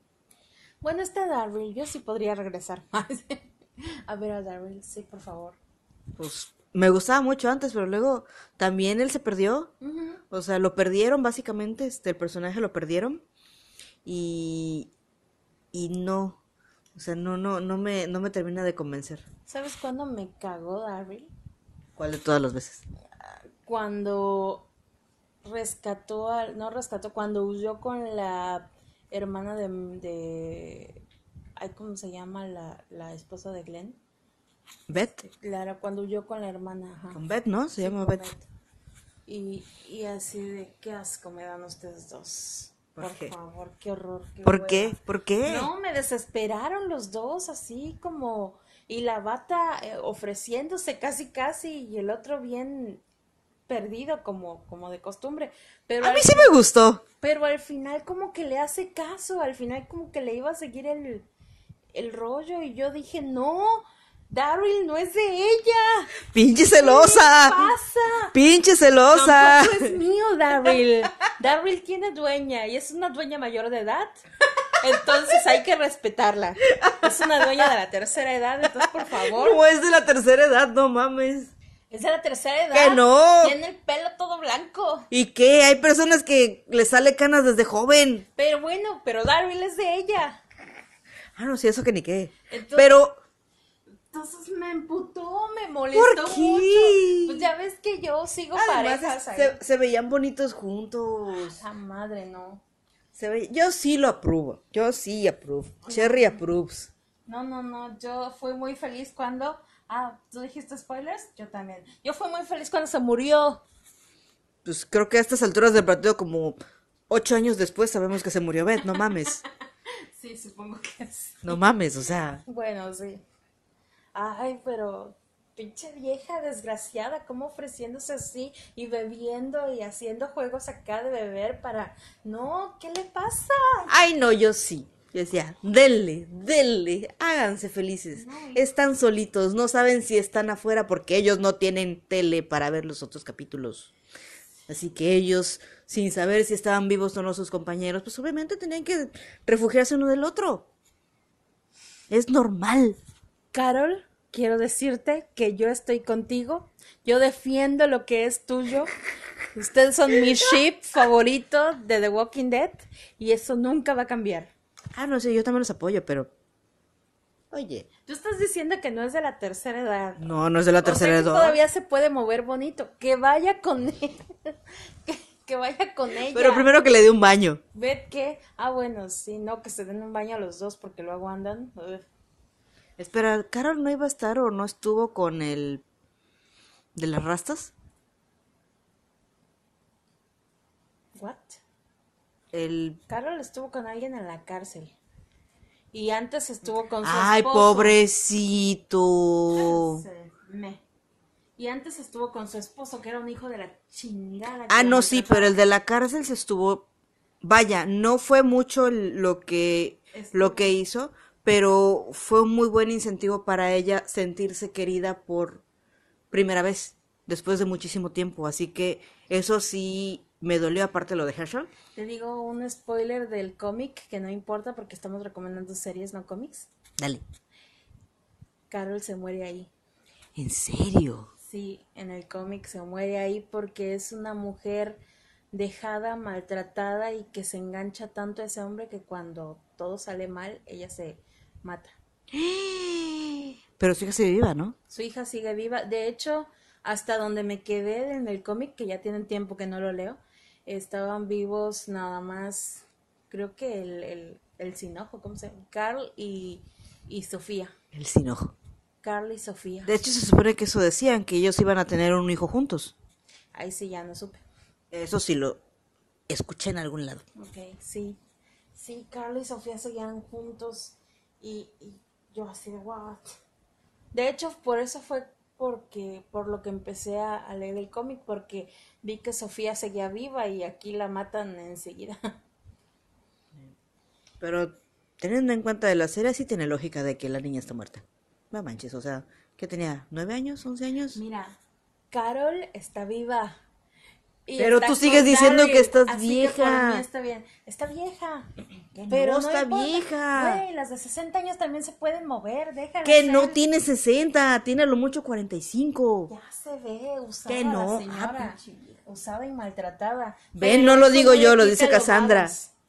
A: Bueno, está Darryl, yo sí podría regresar más. a ver a Darryl, sí, por favor.
B: Pues me gustaba mucho antes, pero luego también él se perdió. O sea, lo perdieron básicamente, este, el personaje lo perdieron. Y, y no, o sea, no, no, no me, no me termina de convencer.
A: ¿Sabes cuándo me cagó Darryl?
B: ¿Cuál de todas las veces?
A: Cuando rescató al, no rescató, cuando huyó con la hermana de, de ¿cómo se llama la, la esposa de Glenn?
B: Beth,
A: Clara, cuando huyó con la hermana, ajá.
B: con Beth, ¿no? Se
A: Sí,
B: llama Beth.
A: Beth. Y, y así de qué asco me dan ustedes dos.
B: ¿Por
A: Por,
B: qué?
A: favor, qué horror. qué
B: ¿Por
A: hueva.
B: qué? ¿Por qué?
A: No, me desesperaron los dos, así como. Y la bata eh, ofreciéndose casi, casi, y el otro bien perdido, como, como de costumbre. Pero
B: A
A: al,
B: mí sí me gustó.
A: pero al final, como que le hace caso, al final, como que le iba a seguir el, el rollo, y yo dije, no, Daryl no es de ella.
B: Pinche
A: ¿Qué
B: celosa.
A: pasa?
B: Pinche celosa.
A: Tampoco es mío, Daryl. Daryl tiene dueña y es una dueña mayor de edad. Entonces hay que respetarla. Es una dueña de la tercera edad, entonces por favor.
B: No es de la tercera edad, no mames.
A: Es de la tercera edad.
B: ¡Que no!
A: Tiene el pelo todo blanco.
B: ¿Y qué? Hay personas que les sale canas desde joven.
A: Pero bueno, pero Daryl es de ella.
B: Ah, no, sí, eso que ni qué.
A: Entonces-
B: Pero,
A: Entonces me emputó, me molestó
B: ¿Por qué?
A: mucho. Pues ya ves que yo sigo
B: además
A: parejas ahí.
B: se, se veían bonitos juntos.
A: La madre, no.
B: Se ve- yo sí lo apruebo. Yo sí apruebo. Cherry approves.
A: No, no, no, yo fui muy feliz cuando... Ah, ¿tú dijiste spoilers? Yo también. Yo fui muy feliz cuando se murió.
B: Pues creo que a estas alturas del partido, como ocho años después, sabemos que se murió Beth. No mames.
A: Sí, supongo que sí.
B: No mames, o sea.
A: Bueno, sí. Ay, pero pinche vieja desgraciada, ¿cómo ofreciéndose así y bebiendo y haciendo juegos acá de beber para... No, ¿qué le pasa?
B: Ay, no, yo sí. Yo decía, denle, denle, háganse felices. Están solitos, no saben si están afuera porque ellos no tienen tele para ver los otros capítulos. Así que ellos, sin saber si estaban vivos o no sus compañeros, pues obviamente tenían que refugiarse uno del otro. Es normal.
A: Carol, quiero decirte que yo estoy contigo. Yo defiendo lo que es tuyo. Ustedes son mi ship favorito de The Walking Dead y eso nunca va a cambiar.
B: Ah, no sé, yo también los apoyo, pero... Oye.
A: Tú estás diciendo que no es de la tercera edad.
B: No, no es de la
A: O sea
B: tercera
A: que
B: edad.
A: todavía se puede mover bonito. Que vaya con él. que, que vaya con ella.
B: Pero primero que le dé un baño.
A: Ved que. Ah, bueno, sí, no, que se den un baño a los dos porque luego andan.
B: Espera, ¿Carol no iba a estar o no estuvo con el... de las rastas?
A: ¿What?
B: El...
A: Carol estuvo con alguien en la cárcel. Y antes estuvo con su
B: Ay,
A: esposo.
B: pobrecito.
A: Me. Y antes estuvo con su esposo, que era un hijo de la chingada.
B: Ah, no, sí, pero el de la cárcel se estuvo... Vaya, no fue mucho lo que,
A: Estuvo.
B: lo que hizo, pero fue un muy buen incentivo para ella sentirse querida por primera vez, después de muchísimo tiempo. Así que eso sí me dolió, aparte lo de Herschel.
A: Te digo un spoiler del cómic que no importa porque estamos recomendando series, no cómics.
B: Dale.
A: Carol se muere ahí.
B: ¿En serio?
A: Sí, en el cómic se muere ahí porque es una mujer dejada, maltratada y que se engancha tanto a ese hombre que cuando todo sale mal, ella se mata.
B: Pero su hija sigue viva, ¿no?
A: Su hija sigue viva. De hecho, hasta donde me quedé en el cómic, que ya tienen tiempo que no lo leo, estaban vivos nada más, creo que el, el, el sinojo, ¿cómo se llama? Carl y, y Sofía.
B: El sin ojo.
A: Carly y Sofía.
B: De hecho, se supone que eso decían, que ellos iban a tener un hijo juntos.
A: Ahí sí ya no supe.
B: Eso sí lo escuché en algún lado.
A: Ok, sí. Sí, Carly y Sofía seguían juntos y, y yo así de what. De hecho, por eso fue porque por lo que empecé a, a leer el cómic, porque vi que Sofía seguía viva y aquí la matan enseguida.
B: Pero teniendo en cuenta de la serie, sí tiene lógica de que la niña está muerta. No manches, o sea, ¿qué tenía? ¿Nueve años? ¿Once años?
A: Mira, Carol está viva. Y
B: Pero tú sigues diciendo que estás
A: así
B: vieja.
A: Que por mí está bien. Está vieja.
B: Que
A: Pero
B: no
A: no
B: está
A: importa.
B: vieja.
A: Güey, las de 60 años también se pueden mover, déjala
B: Que no
A: ser.
B: tiene 60, tiene a lo mucho 45.
A: Ya se ve usada
B: Que no.
A: la señora.
B: Ah, pinche vieja.
A: usada y maltratada.
B: Ven,
A: Pero
B: no lo digo yo, lo dice Cassandra.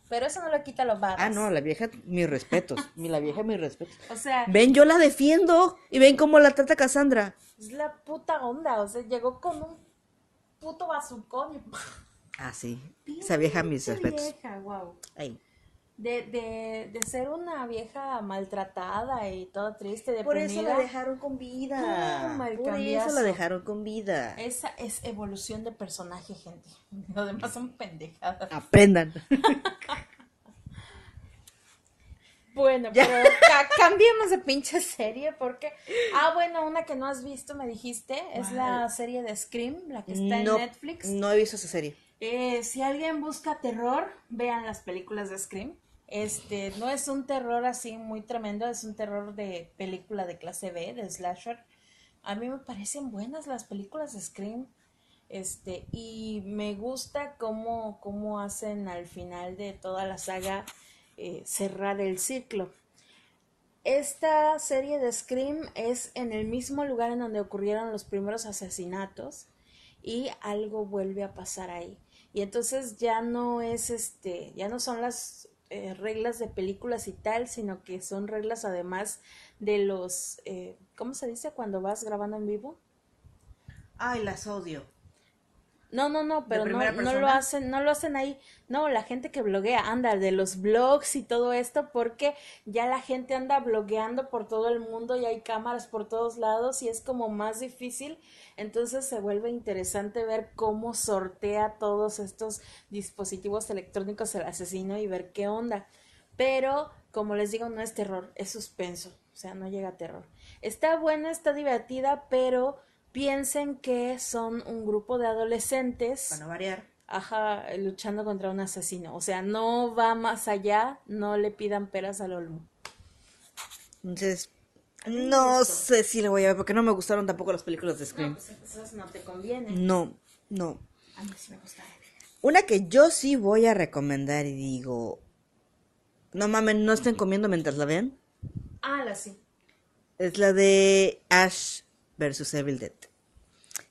A: Pero eso no le quita los badass.
B: Ah, no, la vieja, mis respetos. Mi- La vieja, mis respetos.
A: O sea,
B: Ven, yo la defiendo. Y ven cómo la trata Cassandra.
A: es la puta onda. O sea, llegó con un puto bazucón.
B: Ah, sí. Esa vieja, mis respetos.
A: vieja, wow.
B: Ay.
A: De, de, de ser una vieja maltratada y toda triste, deprimida.
B: Por eso la dejaron con vida. Por eso la dejaron con vida.
A: Esa es evolución de personaje, gente. Lo demás son pendejadas.
B: Aprendan.
A: Bueno,
B: Ya.
A: pero ca- cambiemos de pinche serie porque... Ah, bueno, una que no has visto, me dijiste, es la serie de Scream, la que está
B: no,
A: en Netflix.
B: no he visto esa serie.
A: Eh, si alguien busca terror, vean las películas de Scream. Este, no es un terror así muy tremendo, es un terror de película de clase B, de slasher. A mí me parecen buenas las películas de Scream. Este, y me gusta cómo, cómo hacen al final de toda la saga eh, cerrar el ciclo. Esta serie de Scream es en el mismo lugar en donde ocurrieron los primeros asesinatos y algo vuelve a pasar ahí. Y entonces ya no es este, ya no son las eh, reglas de películas y tal, sino que son reglas además de los, eh, ¿cómo se dice cuando vas grabando en vivo?
B: Ay, las odio.
A: No, no, no, pero no, no lo hacen, no lo hacen ahí. No, la gente que bloguea, anda, de los blogs y todo esto, porque ya la gente anda blogueando por todo el mundo y hay cámaras por todos lados y es como más difícil. Entonces se vuelve interesante ver cómo sortea todos estos dispositivos electrónicos el asesino y ver qué onda. Pero, como les digo, no es terror, es suspenso, o sea, no llega a terror. Está buena, está divertida, pero piensen que son un grupo de adolescentes,
B: Para no variar.
A: ajá, luchando contra un asesino. O sea, no va más allá, no le pidan peras al olmo.
B: Entonces, no sé si la voy a ver porque no me gustaron tampoco las películas de
A: No,
B: Scream.
A: pues entonces no te conviene.
B: No, no.
A: A mí sí me gusta.
B: Una que yo sí voy a recomendar y digo, no mames, no estén comiendo mientras la vean,
A: Ah, la sí.
B: es la de Ash versus Evil Dead.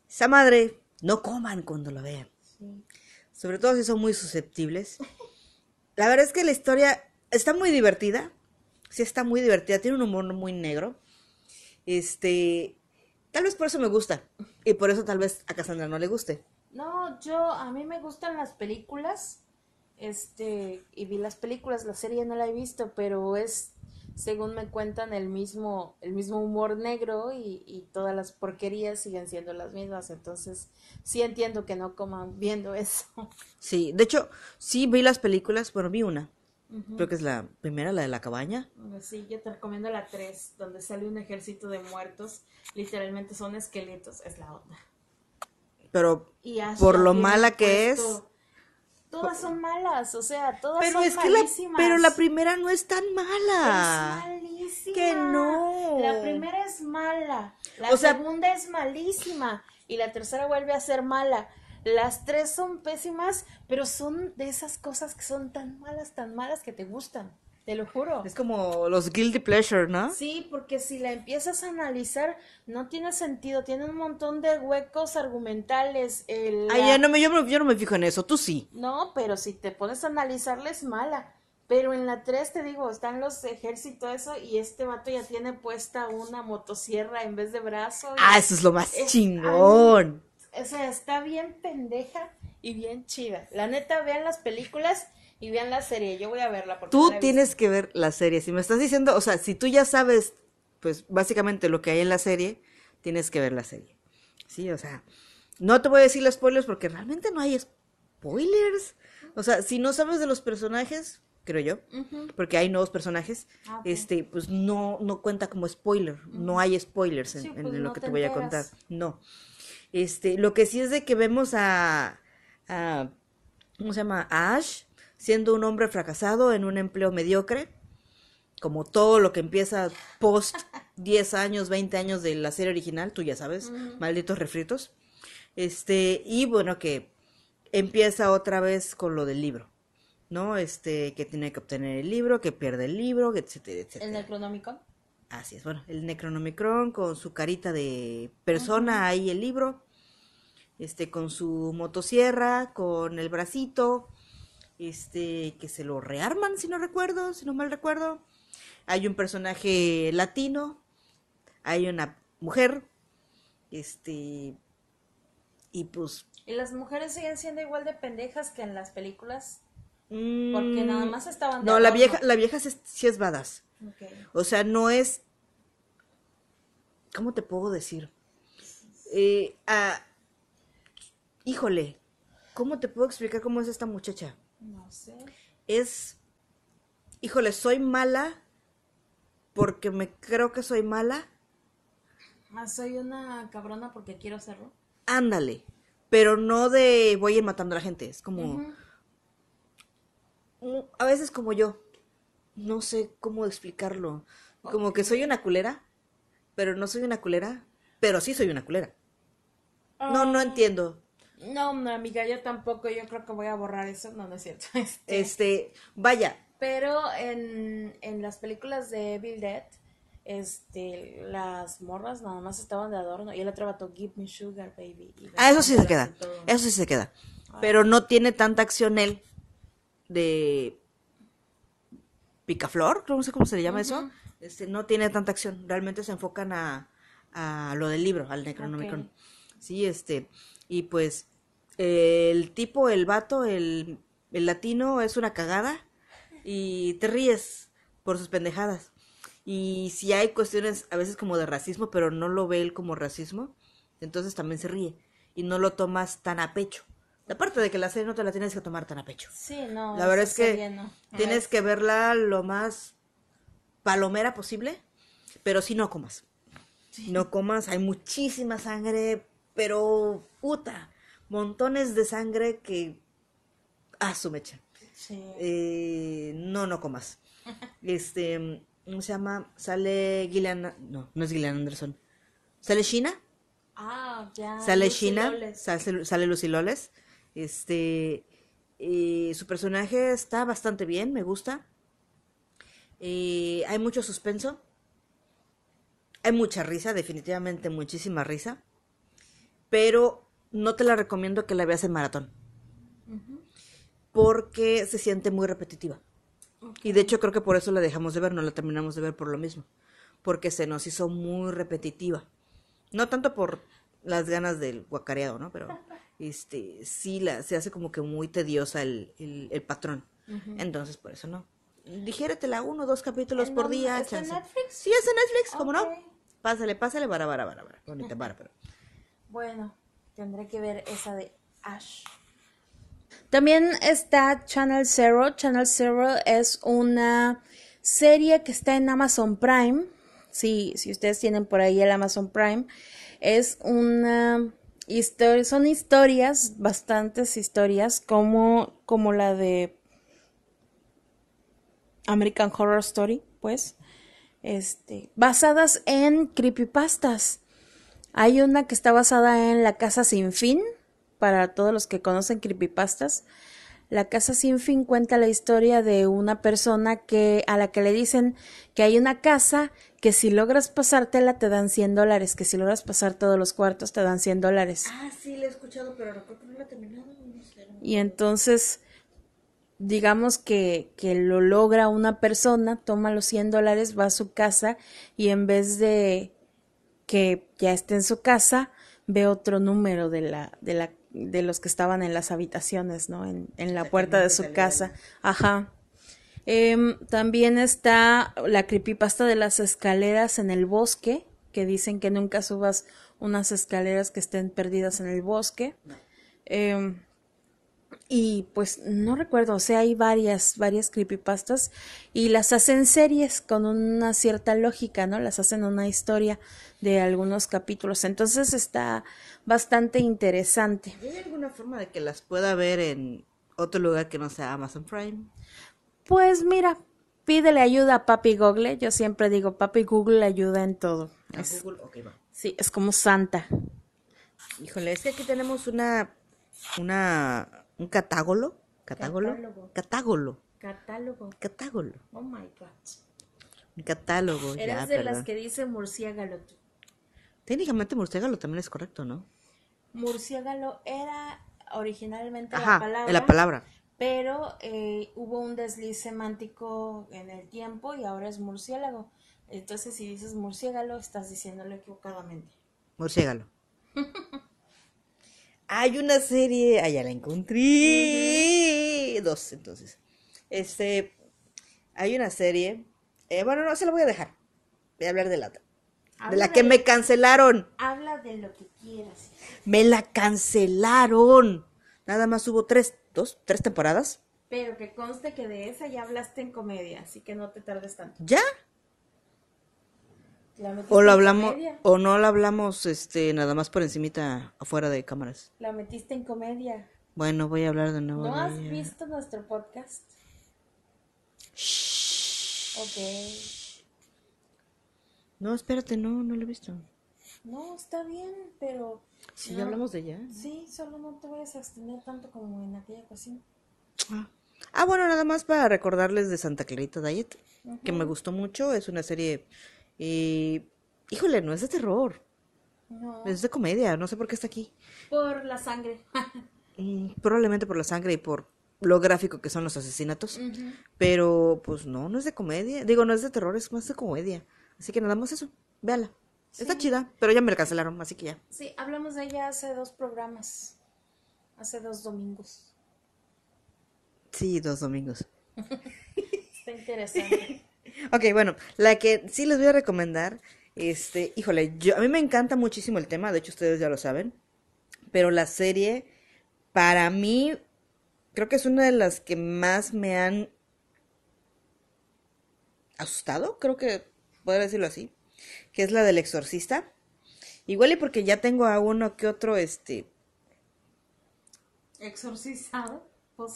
B: Esa madre, no coman cuando la vean.
A: sí.
B: Sobre todo si son muy susceptibles. La verdad es que la historia está muy divertida. Sí está muy divertida. Tiene un humor muy negro. Este... Tal vez por eso me gusta. Y por eso tal vez a Cassandra no le guste.
A: No, yo, a mí me gustan las películas, este, y vi las películas, la serie no la he visto, pero es, según me cuentan, el mismo, el mismo humor negro y, y todas las porquerías siguen siendo las mismas, entonces sí entiendo que no coman viendo eso.
B: Sí, de hecho, sí vi las películas. Bueno, vi una. Creo que es la primera, la de la cabaña.
A: Sí, yo te recomiendo la 3, donde sale un ejército de muertos, literalmente son esqueletos, es la onda.
B: Pero
A: Y
B: por lo mala que
A: puesto- Todas son malas, o sea, todas
B: Pero
A: son
B: es que la,
A: malísimas.
B: pero la primera no es tan
A: Es
B: mala.
A: malísima.
B: Que no.
A: La primera es mala. La
B: O sea-
A: segunda es malísima. Y la tercera vuelve a ser mala. Las tres son pésimas, pero son de esas cosas que son tan malas, tan malas que te gustan. Te lo juro.
B: Es como los guilty pleasure, ¿no?
A: Sí, porque si la empiezas a analizar, no tiene sentido. Tiene un montón de huecos argumentales. el-
B: Ay,
A: la-
B: ya no me, yo, no- yo no me fijo en eso, tú sí.
A: no, pero si te pones a analizarla es mala. Pero en la 3 te digo, están los ejércitos eso y este vato ya tiene puesta una motosierra en vez de brazo. y-
B: Ah, eso es lo más
A: Es-
B: chingón.
A: O sea, está bien pendeja y bien chida. La neta, vean las películas y vean la serie. Yo voy a verla porque
B: Tú tienes que ver la serie. Si me estás diciendo, o sea, si tú ya sabes, pues básicamente lo que hay en la serie, tienes que ver la serie. Sí, o sea, no te voy a decir los spoilers porque realmente no hay spoilers. O sea, si no sabes de los personajes, creo yo, porque hay nuevos personajes, ah, este, pues no, no cuenta como spoiler, no hay spoilers en, pues lo que te, voy a contar, no. Este, lo que sí es de que vemos a, a, ¿cómo se llama? A Ash siendo un hombre fracasado en un empleo mediocre, como todo lo que empieza post 10 años, 20 años de la serie original, tú ya sabes, malditos refritos. Este, y bueno, que empieza otra vez con lo del libro, ¿no? Este, que tiene que obtener el libro, que pierde el libro, etcétera, etcétera.
A: ¿El Necronomicon?
B: Así es, bueno, el Necronomicron con su carita de persona, ahí el libro, este, con su motosierra, con el bracito, este, que se lo rearman, si no recuerdo, si no mal recuerdo. Hay un personaje latino, hay una mujer, este, y pues...
A: ¿Y las mujeres siguen siendo igual de pendejas que en las películas? Porque nada mm, más estaban...
B: no, la vieja, la vieja sí es badass. O sea, no es... ¿Cómo te puedo decir? Eh, ah, híjole, ¿cómo te puedo explicar cómo es esta muchacha?
A: No sé.
B: Es, híjole, soy mala porque me creo que soy mala.
A: Ah, soy una cabrona porque quiero serlo.
B: Ándale, pero no de voy a ir matando a la gente, es como... A veces como yo, no sé cómo explicarlo. Como que soy una culera, pero no soy una culera, pero sí soy una culera. No, no ah. entiendo.
A: No, amiga, yo tampoco. Yo creo que voy a borrar eso. No, no es cierto.
B: Este, este vaya.
A: Pero en, en las películas de Evil Dead, este, las morras nada más estaban de adorno. Y el otro vato, Give Me Sugar, baby.
B: Ah, eso sí se queda. Eso sí se queda. Pero no tiene tanta acción él de picaflor, no sé cómo se le llama eso. Este, no tiene tanta acción. Realmente se enfocan a, a lo del libro, al Necronomicon. Sí, este. Y pues el tipo, el vato, el, el latino es una cagada y te ríes por sus pendejadas. Y si hay cuestiones a veces como de racismo, pero no lo ve él como racismo, entonces también se ríe y no lo tomas tan a pecho. Aparte de que la serie no te la tienes que tomar tan a pecho.
A: Sí, no.
B: La verdad es que tienes que verla lo más palomera posible, pero si no comas. No comas, hay muchísima sangre, pero puta, montones de sangre que... Ah, su mecha. Sí. Eh, no, no comas. Este, ¿cómo se llama? Sale Gillian... No, no es Gillian Anderson. ¿Sale Sheena?
A: Ah, ya.
B: Sale Sheena, sale, sale Lucy Loles. Este, eh, su personaje está bastante bien, me gusta. Eh, hay mucho suspenso. Hay mucha risa, definitivamente muchísima risa pero no te la recomiendo que la veas en maratón. Porque se siente muy repetitiva. Y de hecho creo que por eso la dejamos de ver, no la terminamos de ver por lo mismo. Porque se nos hizo muy repetitiva. No tanto por las ganas del guacareado, ¿no? Pero este sí la, se hace como que muy tediosa el, el, patrón. Entonces por eso no. Dijératela uno o dos capítulos por día.
A: ¿Es en Netflix?
B: Sí, es en Netflix, ¿cómo no? Pásale, pásale, para, para, para, para. Bonita, para, para.
A: Bueno, tendré que ver esa de Ash. También está Channel Zero. Channel Zero es una serie que está en Amazon Prime. Sí, si ustedes tienen por ahí el Amazon Prime, es una son historias, bastantes historias, como, como la de American Horror Story, pues, este, basadas en creepypastas. Hay una que está basada en La Casa Sin Fin, para todos los que conocen creepypastas. La Casa Sin Fin cuenta la historia de una persona que a la que le dicen que hay una casa que si logras pasártela te dan 100 dólares, que si logras pasar todos los cuartos te dan 100 dólares.
B: Ah, sí, le he escuchado, pero recuerdo que no la he terminado.
A: Y entonces, digamos que, que lo logra una persona, toma los 100 dólares, va a su casa y en vez de que ya esté en su casa, ve otro número de la, de la, de los que estaban en las habitaciones, ¿no? En, en la puerta de su casa. Ajá. Em, también está la creepypasta de las escaleras en el bosque, que dicen que nunca subas unas escaleras que estén perdidas en el bosque. Em, y pues no recuerdo, o sea, hay varias, varias creepypastas y las hacen series con una cierta lógica, ¿no? Las hacen una historia de algunos capítulos. Entonces está bastante interesante.
B: ¿Hay alguna forma de que las pueda ver en otro lugar que no sea Amazon Prime?
A: Pues mira, pídele ayuda a Papi Google. Yo siempre digo, Papi Google ayuda en todo.
B: Google? va.
A: Sí, es como Santa.
B: Híjole, es que aquí tenemos una, una, un catálogo. ¿Catálogo? Catálogo.
A: Catálogo.
B: Catálogo.
A: Oh my God.
B: Un catálogo,
A: Eres de las que dice murciélago
B: Técnicamente murciélago también es correcto, ¿no?
A: Murciélago era originalmente
B: la
A: palabra.
B: la palabra.
A: Pero eh, hubo un desliz semántico en el tiempo y ahora es murciélago. Entonces, si dices murciélago, estás diciéndolo equivocadamente.
B: Murciélago. Hay una serie, ah, ya la encontré. Dos, entonces. Este, hay una serie. Eh, bueno, no, se la voy a dejar. Voy a hablar de la otra. de la que me cancelaron.
A: Habla de lo que quieras.
B: Me la cancelaron. Nada más hubo tres, dos, tres temporadas.
A: Pero que conste que de esa ya hablaste en comedia, así que no te tardes tanto.
B: ¿Ya? O lo hablamos o no lo hablamos este nada más por encimita afuera de cámaras.
A: La metiste en comedia.
B: Bueno, voy a hablar de nuevo.
A: ¿No has visto nuestro podcast?
B: Shh.
A: Ok.
B: No, espérate, no, no lo he visto.
A: No, está bien, pero...
B: Si ya hablamos de ella.
A: Sí, solo no te vayas a extender tanto como en aquella ocasión.
B: Ah. ah bueno, nada más para recordarles de Santa Clarita Diet, que me gustó mucho, es una serie y, híjole, no es de terror. No. Es de comedia, no sé por qué está aquí.
A: Por la sangre.
B: Mm, probablemente por la sangre y por lo gráfico que son los asesinatos. Pero, pues no, no es de comedia. Digo, no es de terror, es más de comedia. Así que nada más eso, véala. Está chida, pero ya me la cancelaron, así que ya.
A: Sí, hablamos de ella hace dos programas. Hace dos domingos.
B: Sí, dos domingos.
A: Está interesante.
B: Ok, bueno, la que sí les voy a recomendar, este, híjole, yo, a mí me encanta muchísimo el tema, de hecho ustedes ya lo saben, pero la serie, para mí, creo que es una de las que más me han asustado, creo que puedo decirlo así, que es la del exorcista. Igual y porque ya tengo a uno que otro, este...
A: ¿Exorcizado?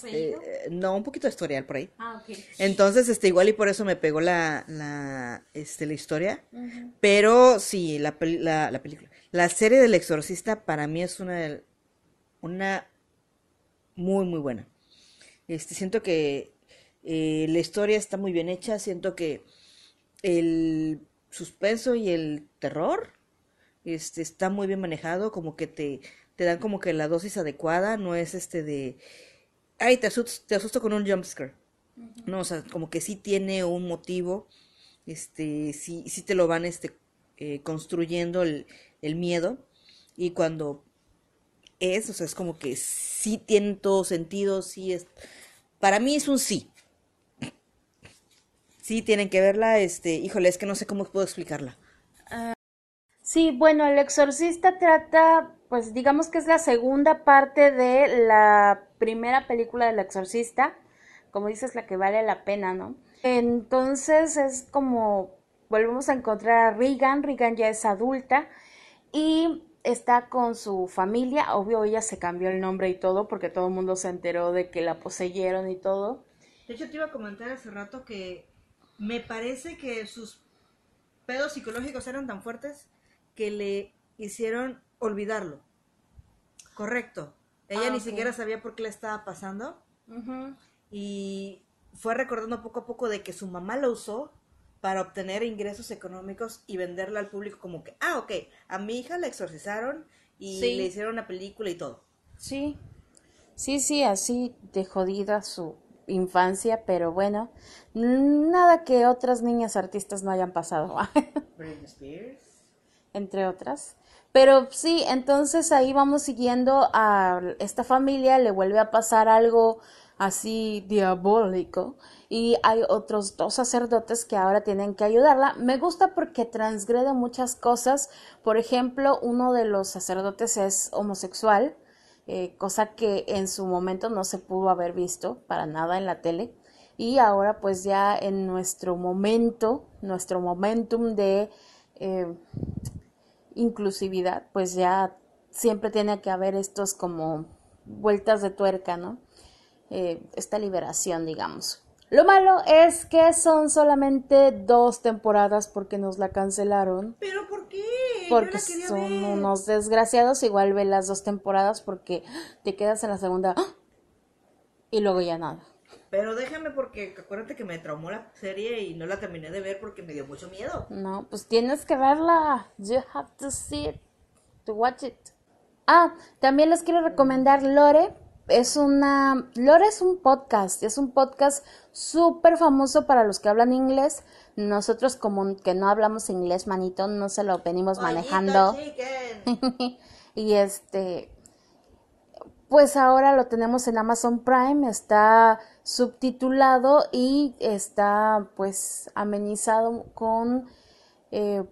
A: Eh,
B: no, un poquito de historial por ahí.
A: Ah, ok.
B: Entonces, este, igual y por eso me pegó la, la, este, la historia. Pero sí, la, la, la, película. La serie del exorcista para mí es una, una muy, muy buena. Este, siento que eh, la historia está muy bien hecha. Siento que el suspenso y el terror este, está muy bien manejado. Como que te, te dan como que la dosis adecuada. No es este de ay, te asusto, te asusto con un jumpscare. No, o sea, como que sí tiene un motivo, este, sí, sí te lo van este, eh, construyendo el, el, miedo. Y cuando es, o sea, es como que sí tiene todo sentido, sí es. Para mí es un sí. Sí, tienen que verla, este, híjole, es que no sé cómo puedo explicarla.
A: Sí, bueno, El Exorcista trata, pues digamos que es la segunda parte de la primera película del exorcista, como dices, la que vale la pena, ¿no? Entonces es como volvemos a encontrar a Regan, Regan ya es adulta y está con su familia, obvio ella se cambió el nombre y todo porque todo el mundo se enteró de que la poseyeron y todo.
B: De hecho te iba a comentar hace rato que me parece que sus pedos psicológicos eran tan fuertes que le hicieron olvidarlo. Correcto. Ella ah, ni siquiera sabía por qué le estaba pasando. Y fue recordando poco a poco de que su mamá lo usó para obtener ingresos económicos y venderla al público como que, ah, ok, a mi hija la exorcizaron y le hicieron una película y todo.
A: Sí, sí, sí, así de jodida su infancia, pero bueno, nada que otras niñas artistas no hayan pasado.
B: Spears.
A: Entre otras. Pero sí, entonces ahí vamos siguiendo a esta familia, le vuelve a pasar algo así diabólico y hay otros dos sacerdotes que ahora tienen que ayudarla. Me gusta porque transgrede muchas cosas. Por ejemplo, uno de los sacerdotes es homosexual, eh, cosa que en su momento no se pudo haber visto para nada en la tele. Y ahora pues ya en nuestro momento, nuestro momentum de eh, inclusividad, pues ya siempre tiene que haber estos como vueltas de tuerca, ¿no? Eh, esta liberación, digamos. Lo malo es que son solamente dos temporadas porque nos la cancelaron.
B: ¿Pero por qué?
A: Porque son unos desgraciados. Igual ve las dos temporadas porque te quedas en la segunda y luego ya nada.
B: Pero déjame porque acuérdate que me traumó la serie y no la terminé de ver porque me dio mucho miedo.
A: No, pues tienes que verla. You have to see it, to watch it. Ah, también les quiero recomendar Lore. Es una. Lore es un podcast. Es un podcast súper famoso para los que hablan inglés. Nosotros, como que no hablamos inglés, manito, no se lo venimos manejando. y este. Pues ahora lo tenemos en Amazon Prime. Está subtitulado y está pues amenizado con eh,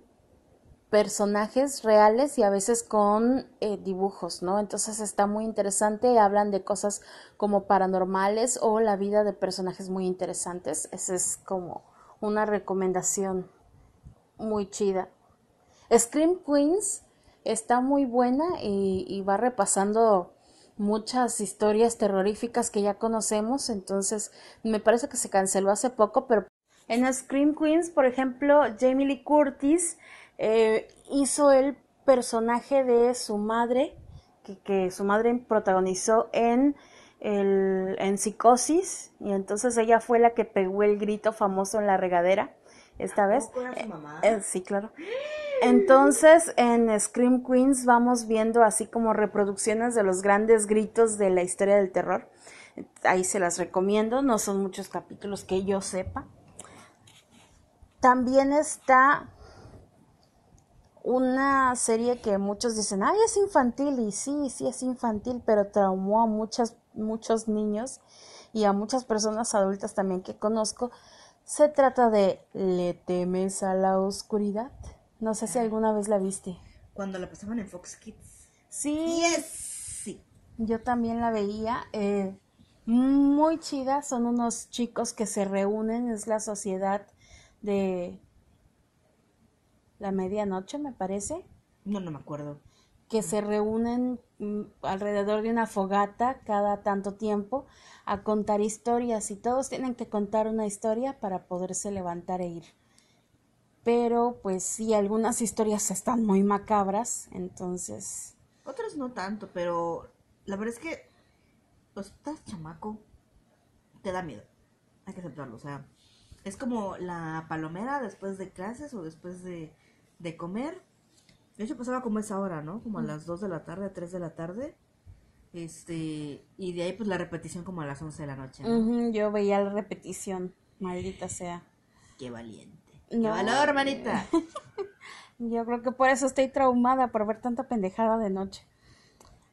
A: personajes reales y a veces con eh, dibujos, ¿no? Entonces está muy interesante, hablan de cosas como paranormales o la vida de personajes muy interesantes. Esa es como una recomendación muy chida. Scream Queens está muy buena y, y va repasando muchas historias terroríficas que ya conocemos, entonces me parece que se canceló hace poco, pero en Scream Queens, por ejemplo, Jamie Lee Curtis eh, hizo el personaje de su madre, que, su madre protagonizó en, el, en Psicosis, y entonces ella fue la que pegó el grito famoso en la regadera esta vez.
B: mamá?
A: Eh, sí, claro. Entonces, en Scream Queens vamos viendo así como reproducciones de los grandes gritos de la historia del terror. Ahí se las recomiendo, no son muchos capítulos que yo sepa. También está una serie que muchos dicen, ay, es infantil, y sí, sí es infantil, pero traumó a muchas, muchos niños y a muchas personas adultas también que conozco. Se trata de ¿Le temes a la oscuridad? No sé si alguna vez la viste.
B: Cuando la pasaban en Fox Kids.
A: Sí.
B: Sí.
A: Yo también la veía. Eh, muy chida. Son unos chicos que se reúnen. Es la sociedad de la medianoche, me parece.
B: No, no me acuerdo.
A: Que se reúnen mm, alrededor de una fogata cada tanto tiempo a contar historias y todos tienen que contar una historia para poderse levantar e ir pero pues sí, algunas historias están muy macabras, entonces...
B: Otras no tanto, pero la verdad es que, pues estás chamaco, te da miedo, hay que aceptarlo, o sea, es como la palomera después de clases o después de, de comer. De hecho pasaba como esa hora, ¿no? Como a las 2 de la tarde, a 3 de la tarde. Este, y de ahí pues la repetición como a las 11 de la noche.
A: yo veía la repetición, maldita sea.
B: Qué valiente. No. valor, hermanita.
A: Yo creo que por eso estoy traumada por ver tanta pendejada de noche.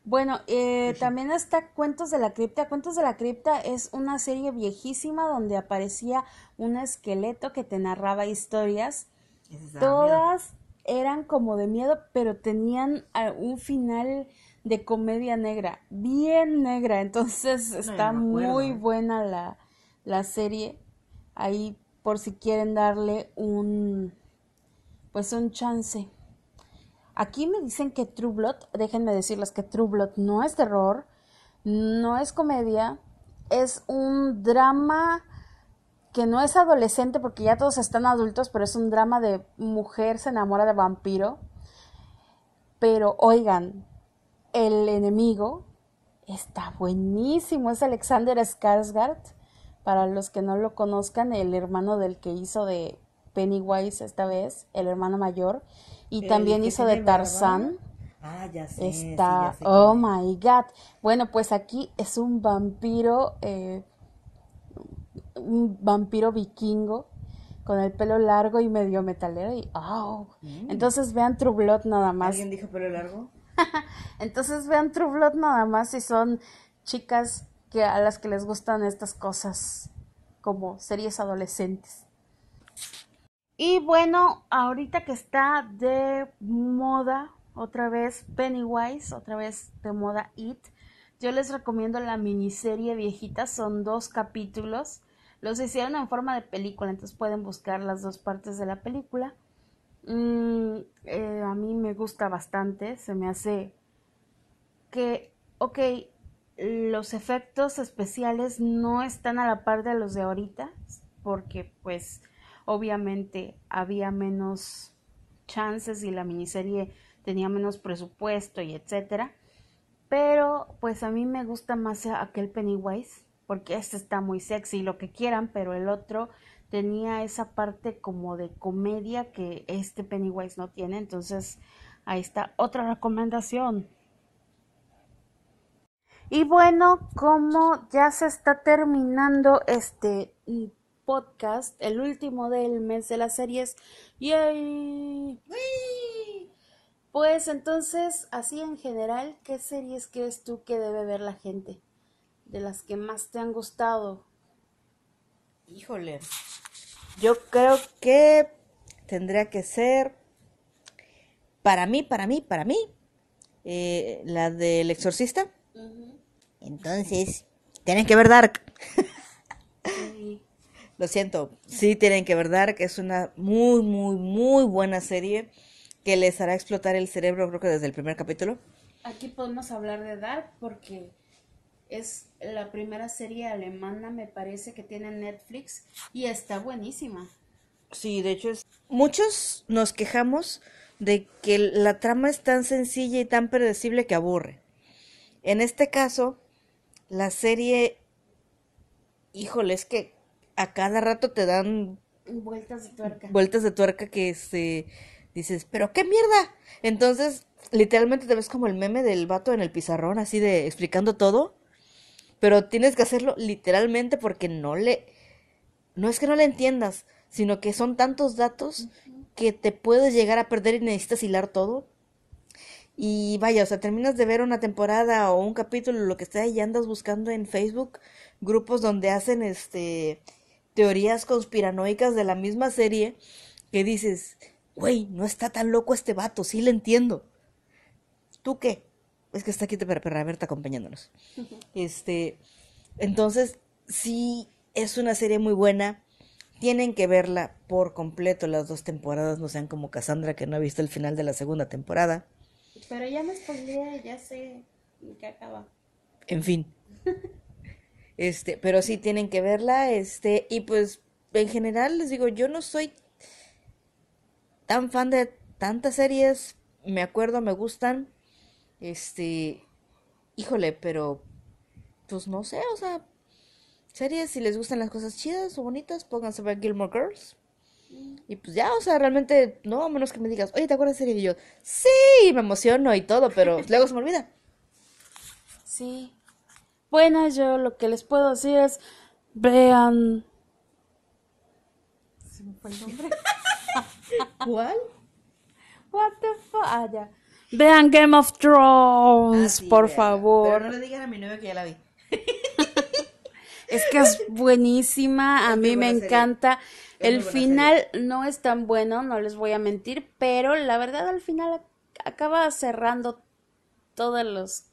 A: Bueno, eh, también está Cuentos de la Cripta. Cuentos de la Cripta es una serie viejísima donde aparecía un esqueleto que te narraba historias. Todas eran como de miedo, pero tenían ah, un final de comedia negra, bien negra. Entonces está muy buena la, la serie. Ahí por si quieren darle un pues un chance. Aquí me dicen que True Blood, déjenme decirles que True Blood no es terror, no es comedia, es un drama que no es adolescente porque ya todos están adultos, pero es un drama de mujer se enamora de vampiro. Pero oigan, el enemigo está buenísimo, es Alexander Skarsgård para los que no lo conozcan, el hermano del que hizo de Pennywise esta vez, el hermano mayor, y también hizo de Tarzán.
B: Ah, ya sé.
A: Está, oh my god. Bueno, pues aquí es un vampiro, eh, un vampiro vikingo con el pelo largo y medio metalero y oh. Entonces vean True Blood nada más.
B: ¿Alguien dijo pelo largo?
A: Entonces vean True Blood nada más si son chicas a las que les gustan estas cosas como series adolescentes. Y bueno, ahorita que está de moda otra vez Pennywise, otra vez de moda It, yo les recomiendo la miniserie viejita, son dos capítulos. Los hicieron en forma de película, entonces pueden buscar las dos partes de la película. Mm, eh, a mí me gusta bastante, se me hace que, ok, los efectos especiales no están a la par de los de ahorita, porque pues obviamente había menos chances y la miniserie tenía menos presupuesto y etcétera. Pero pues a mí me gusta más aquel Pennywise, porque este está muy sexy, lo que quieran, pero el otro tenía esa parte como de comedia que este Pennywise no tiene, entonces ahí está otra recomendación. Y bueno, como ya se está terminando este podcast, el último del mes de las series, ¡yay! Pues entonces, así en general, ¿qué series crees tú que debe ver la gente? De las que más te han gustado.
B: Híjole, yo creo que tendría que ser, para mí, para mí, para mí, eh, la del exorcista. Entonces, tienen que ver Dark. Lo siento, sí tienen que ver Dark, es una muy, muy, muy buena serie que les hará explotar el cerebro, creo que desde el primer capítulo.
A: Aquí podemos hablar de Dark porque es la primera serie alemana, me parece, que tiene Netflix y está buenísima.
B: Sí, de hecho es... Muchos nos quejamos de que la trama es tan sencilla y tan predecible que aburre. En este caso, la serie, híjole, es que a cada rato te dan
A: vueltas de tuerca.
B: Vueltas de tuerca que se dices, pero qué mierda. Entonces, literalmente te ves como el meme del vato en el pizarrón, así de explicando todo. Pero tienes que hacerlo literalmente porque no le... No es que no le entiendas, sino que son tantos datos que te puedes llegar a perder y necesitas hilar todo. Y vaya, o sea, terminas de ver una temporada o un capítulo, lo que sea, y andas buscando en Facebook grupos donde hacen este teorías conspiranoicas de la misma serie que dices, güey, no está tan loco este vato, sí le entiendo. ¿Tú qué? Es que está aquí para verte acompañándonos. Este, entonces, sí, es una serie muy buena. Tienen que verla por completo las dos temporadas, no sean como Cassandra que no ha visto el final de la segunda temporada.
A: Pero ya me spoileé, ya sé que acaba.
B: En fin. este, pero sí tienen que verla, este, y pues en general les digo, yo no soy tan fan de tantas series, me acuerdo, me gustan. Este, híjole, pero pues no sé, o sea, series si les gustan las cosas chidas o bonitas, pónganse a ver Gilmore Girls. Y pues ya, o sea, realmente, no, a menos que me digas, oye, ¿te acuerdas de serie? Y yo, sí, me emociono y todo, pero luego se me olvida.
A: Sí. Bueno, yo lo que les puedo decir es, vean... Se me fue el nombre.
B: ¿Cuál?
A: What the fuck? Ah, ya. Vean Game of Thrones, ah, por favor.
B: Pero no le digan a mi novio que ya la vi.
A: es que es buenísima, a mí me encanta. El final no es tan bueno, no les voy a mentir, pero la verdad al final acaba cerrando todas las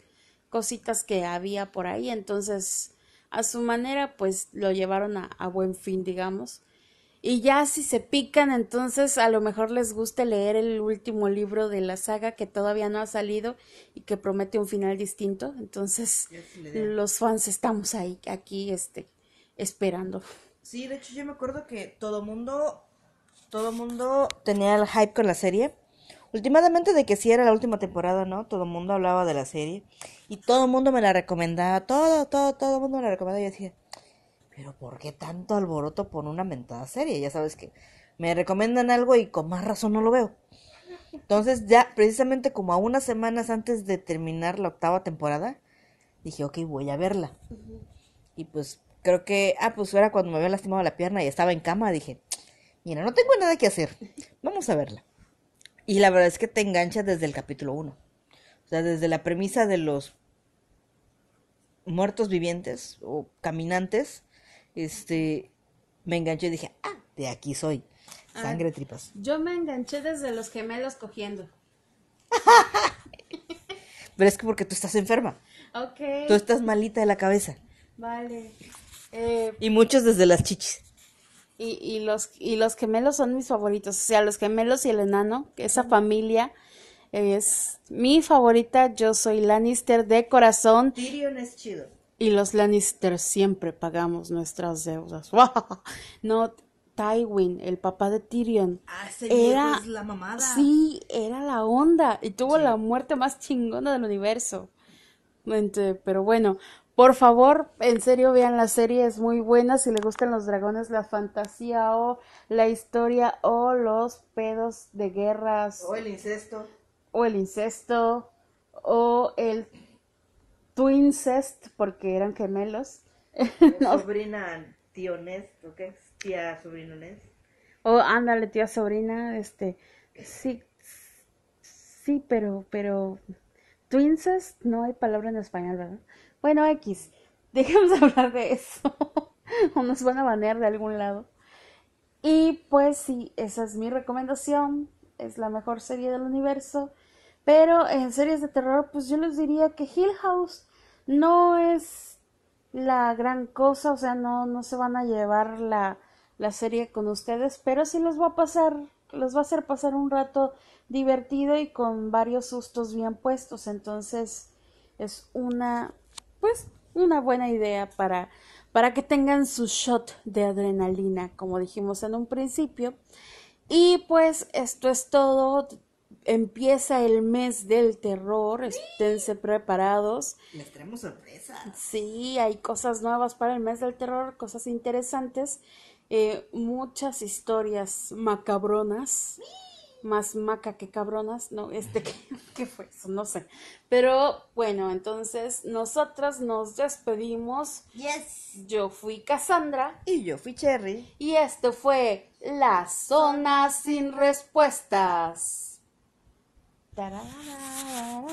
A: cositas que había por ahí, entonces a su manera pues lo llevaron a buen fin, digamos. Y ya si se pican, entonces a lo mejor les guste leer el último libro de la saga que todavía no ha salido y que promete un final distinto. Entonces los fans estamos ahí, aquí, este, esperando.
B: Sí, de hecho yo me acuerdo que todo mundo, todo mundo tenía el hype con la serie. Últimamente de que sí era la última temporada, ¿no? Todo el mundo hablaba de la serie. Y todo el mundo me la recomendaba. Todo, todo, todo el mundo me la recomendaba. Y yo decía, pero ¿por qué tanto alboroto por una mentada serie? Ya sabes que me recomiendan algo y con más razón no lo veo. Entonces ya precisamente como a unas semanas antes de terminar la octava temporada, dije, ok, voy a verla. Y pues creo que, ah, pues era cuando me había lastimado la pierna y estaba en cama, dije, mira, no tengo nada que hacer, vamos a verla. Y la verdad es que te engancha desde el capítulo 1. O sea, desde la premisa de los muertos vivientes o caminantes este, me enganché y dije, ah, de aquí soy.
A: Ah.
B: Sangre tripas.
A: Yo me enganché desde los gemelos cogiendo.
B: Pero es que porque tú estás enferma.
A: Ok.
B: Tú estás malita de la cabeza.
A: Vale. Eh,
B: Y muchos desde las chichis.
A: y, y los, y los gemelos son mis favoritos. O sea, los gemelos y el enano, que esa familia es mi favorita. Yo soy Lannister de corazón.
B: Tyrion es chido.
A: Y los Lannister siempre pagamos nuestras deudas. No, Tywin, el papá de Tyrion.
B: Ah, ese
A: Era-
B: es la mamada.
A: Sí, era la onda. Y tuvo la muerte más chingona del universo. Pero bueno, por favor, en serio vean la serie, es muy buena. Si le gustan los dragones, la fantasía o la historia o los pedos de guerras
B: O el incesto.
A: o el incesto o el twincest porque eran gemelos. No,
B: Sobrina tío Ned, ¿o qué es? Tía sobrino Ned.
A: O ándale, tía sobrina, este, sí, sí, pero, pero, twincest no hay palabra en español, ¿verdad? Bueno, X, dejemos de hablar de eso, o nos van a banear de algún lado. Y pues sí, esa es mi recomendación, es la mejor serie del universo, pero en series de terror, pues yo les diría que Hill House no es la gran cosa, o sea, no, no se van a llevar la, la serie con ustedes, pero sí los va a pasar, los va a hacer pasar un rato divertido y con varios sustos bien puestos, entonces es una, pues, una buena idea para, para que tengan su shot de adrenalina, como dijimos en un principio. Y pues esto es todo. Empieza el mes del terror, esténse preparados.
B: Les traemos sorpresa.
A: Sí, hay cosas nuevas para el mes del terror, cosas interesantes, eh, muchas historias macabronas, más maca que cabronas, no, este, ¿qué, qué fue eso? No sé. Pero bueno, entonces nosotras nos despedimos.
B: Yes.
A: Yo fui Cassandra
B: Y yo fui Cherry.
A: y esto fue La Zona sin Respuestas. Tararara.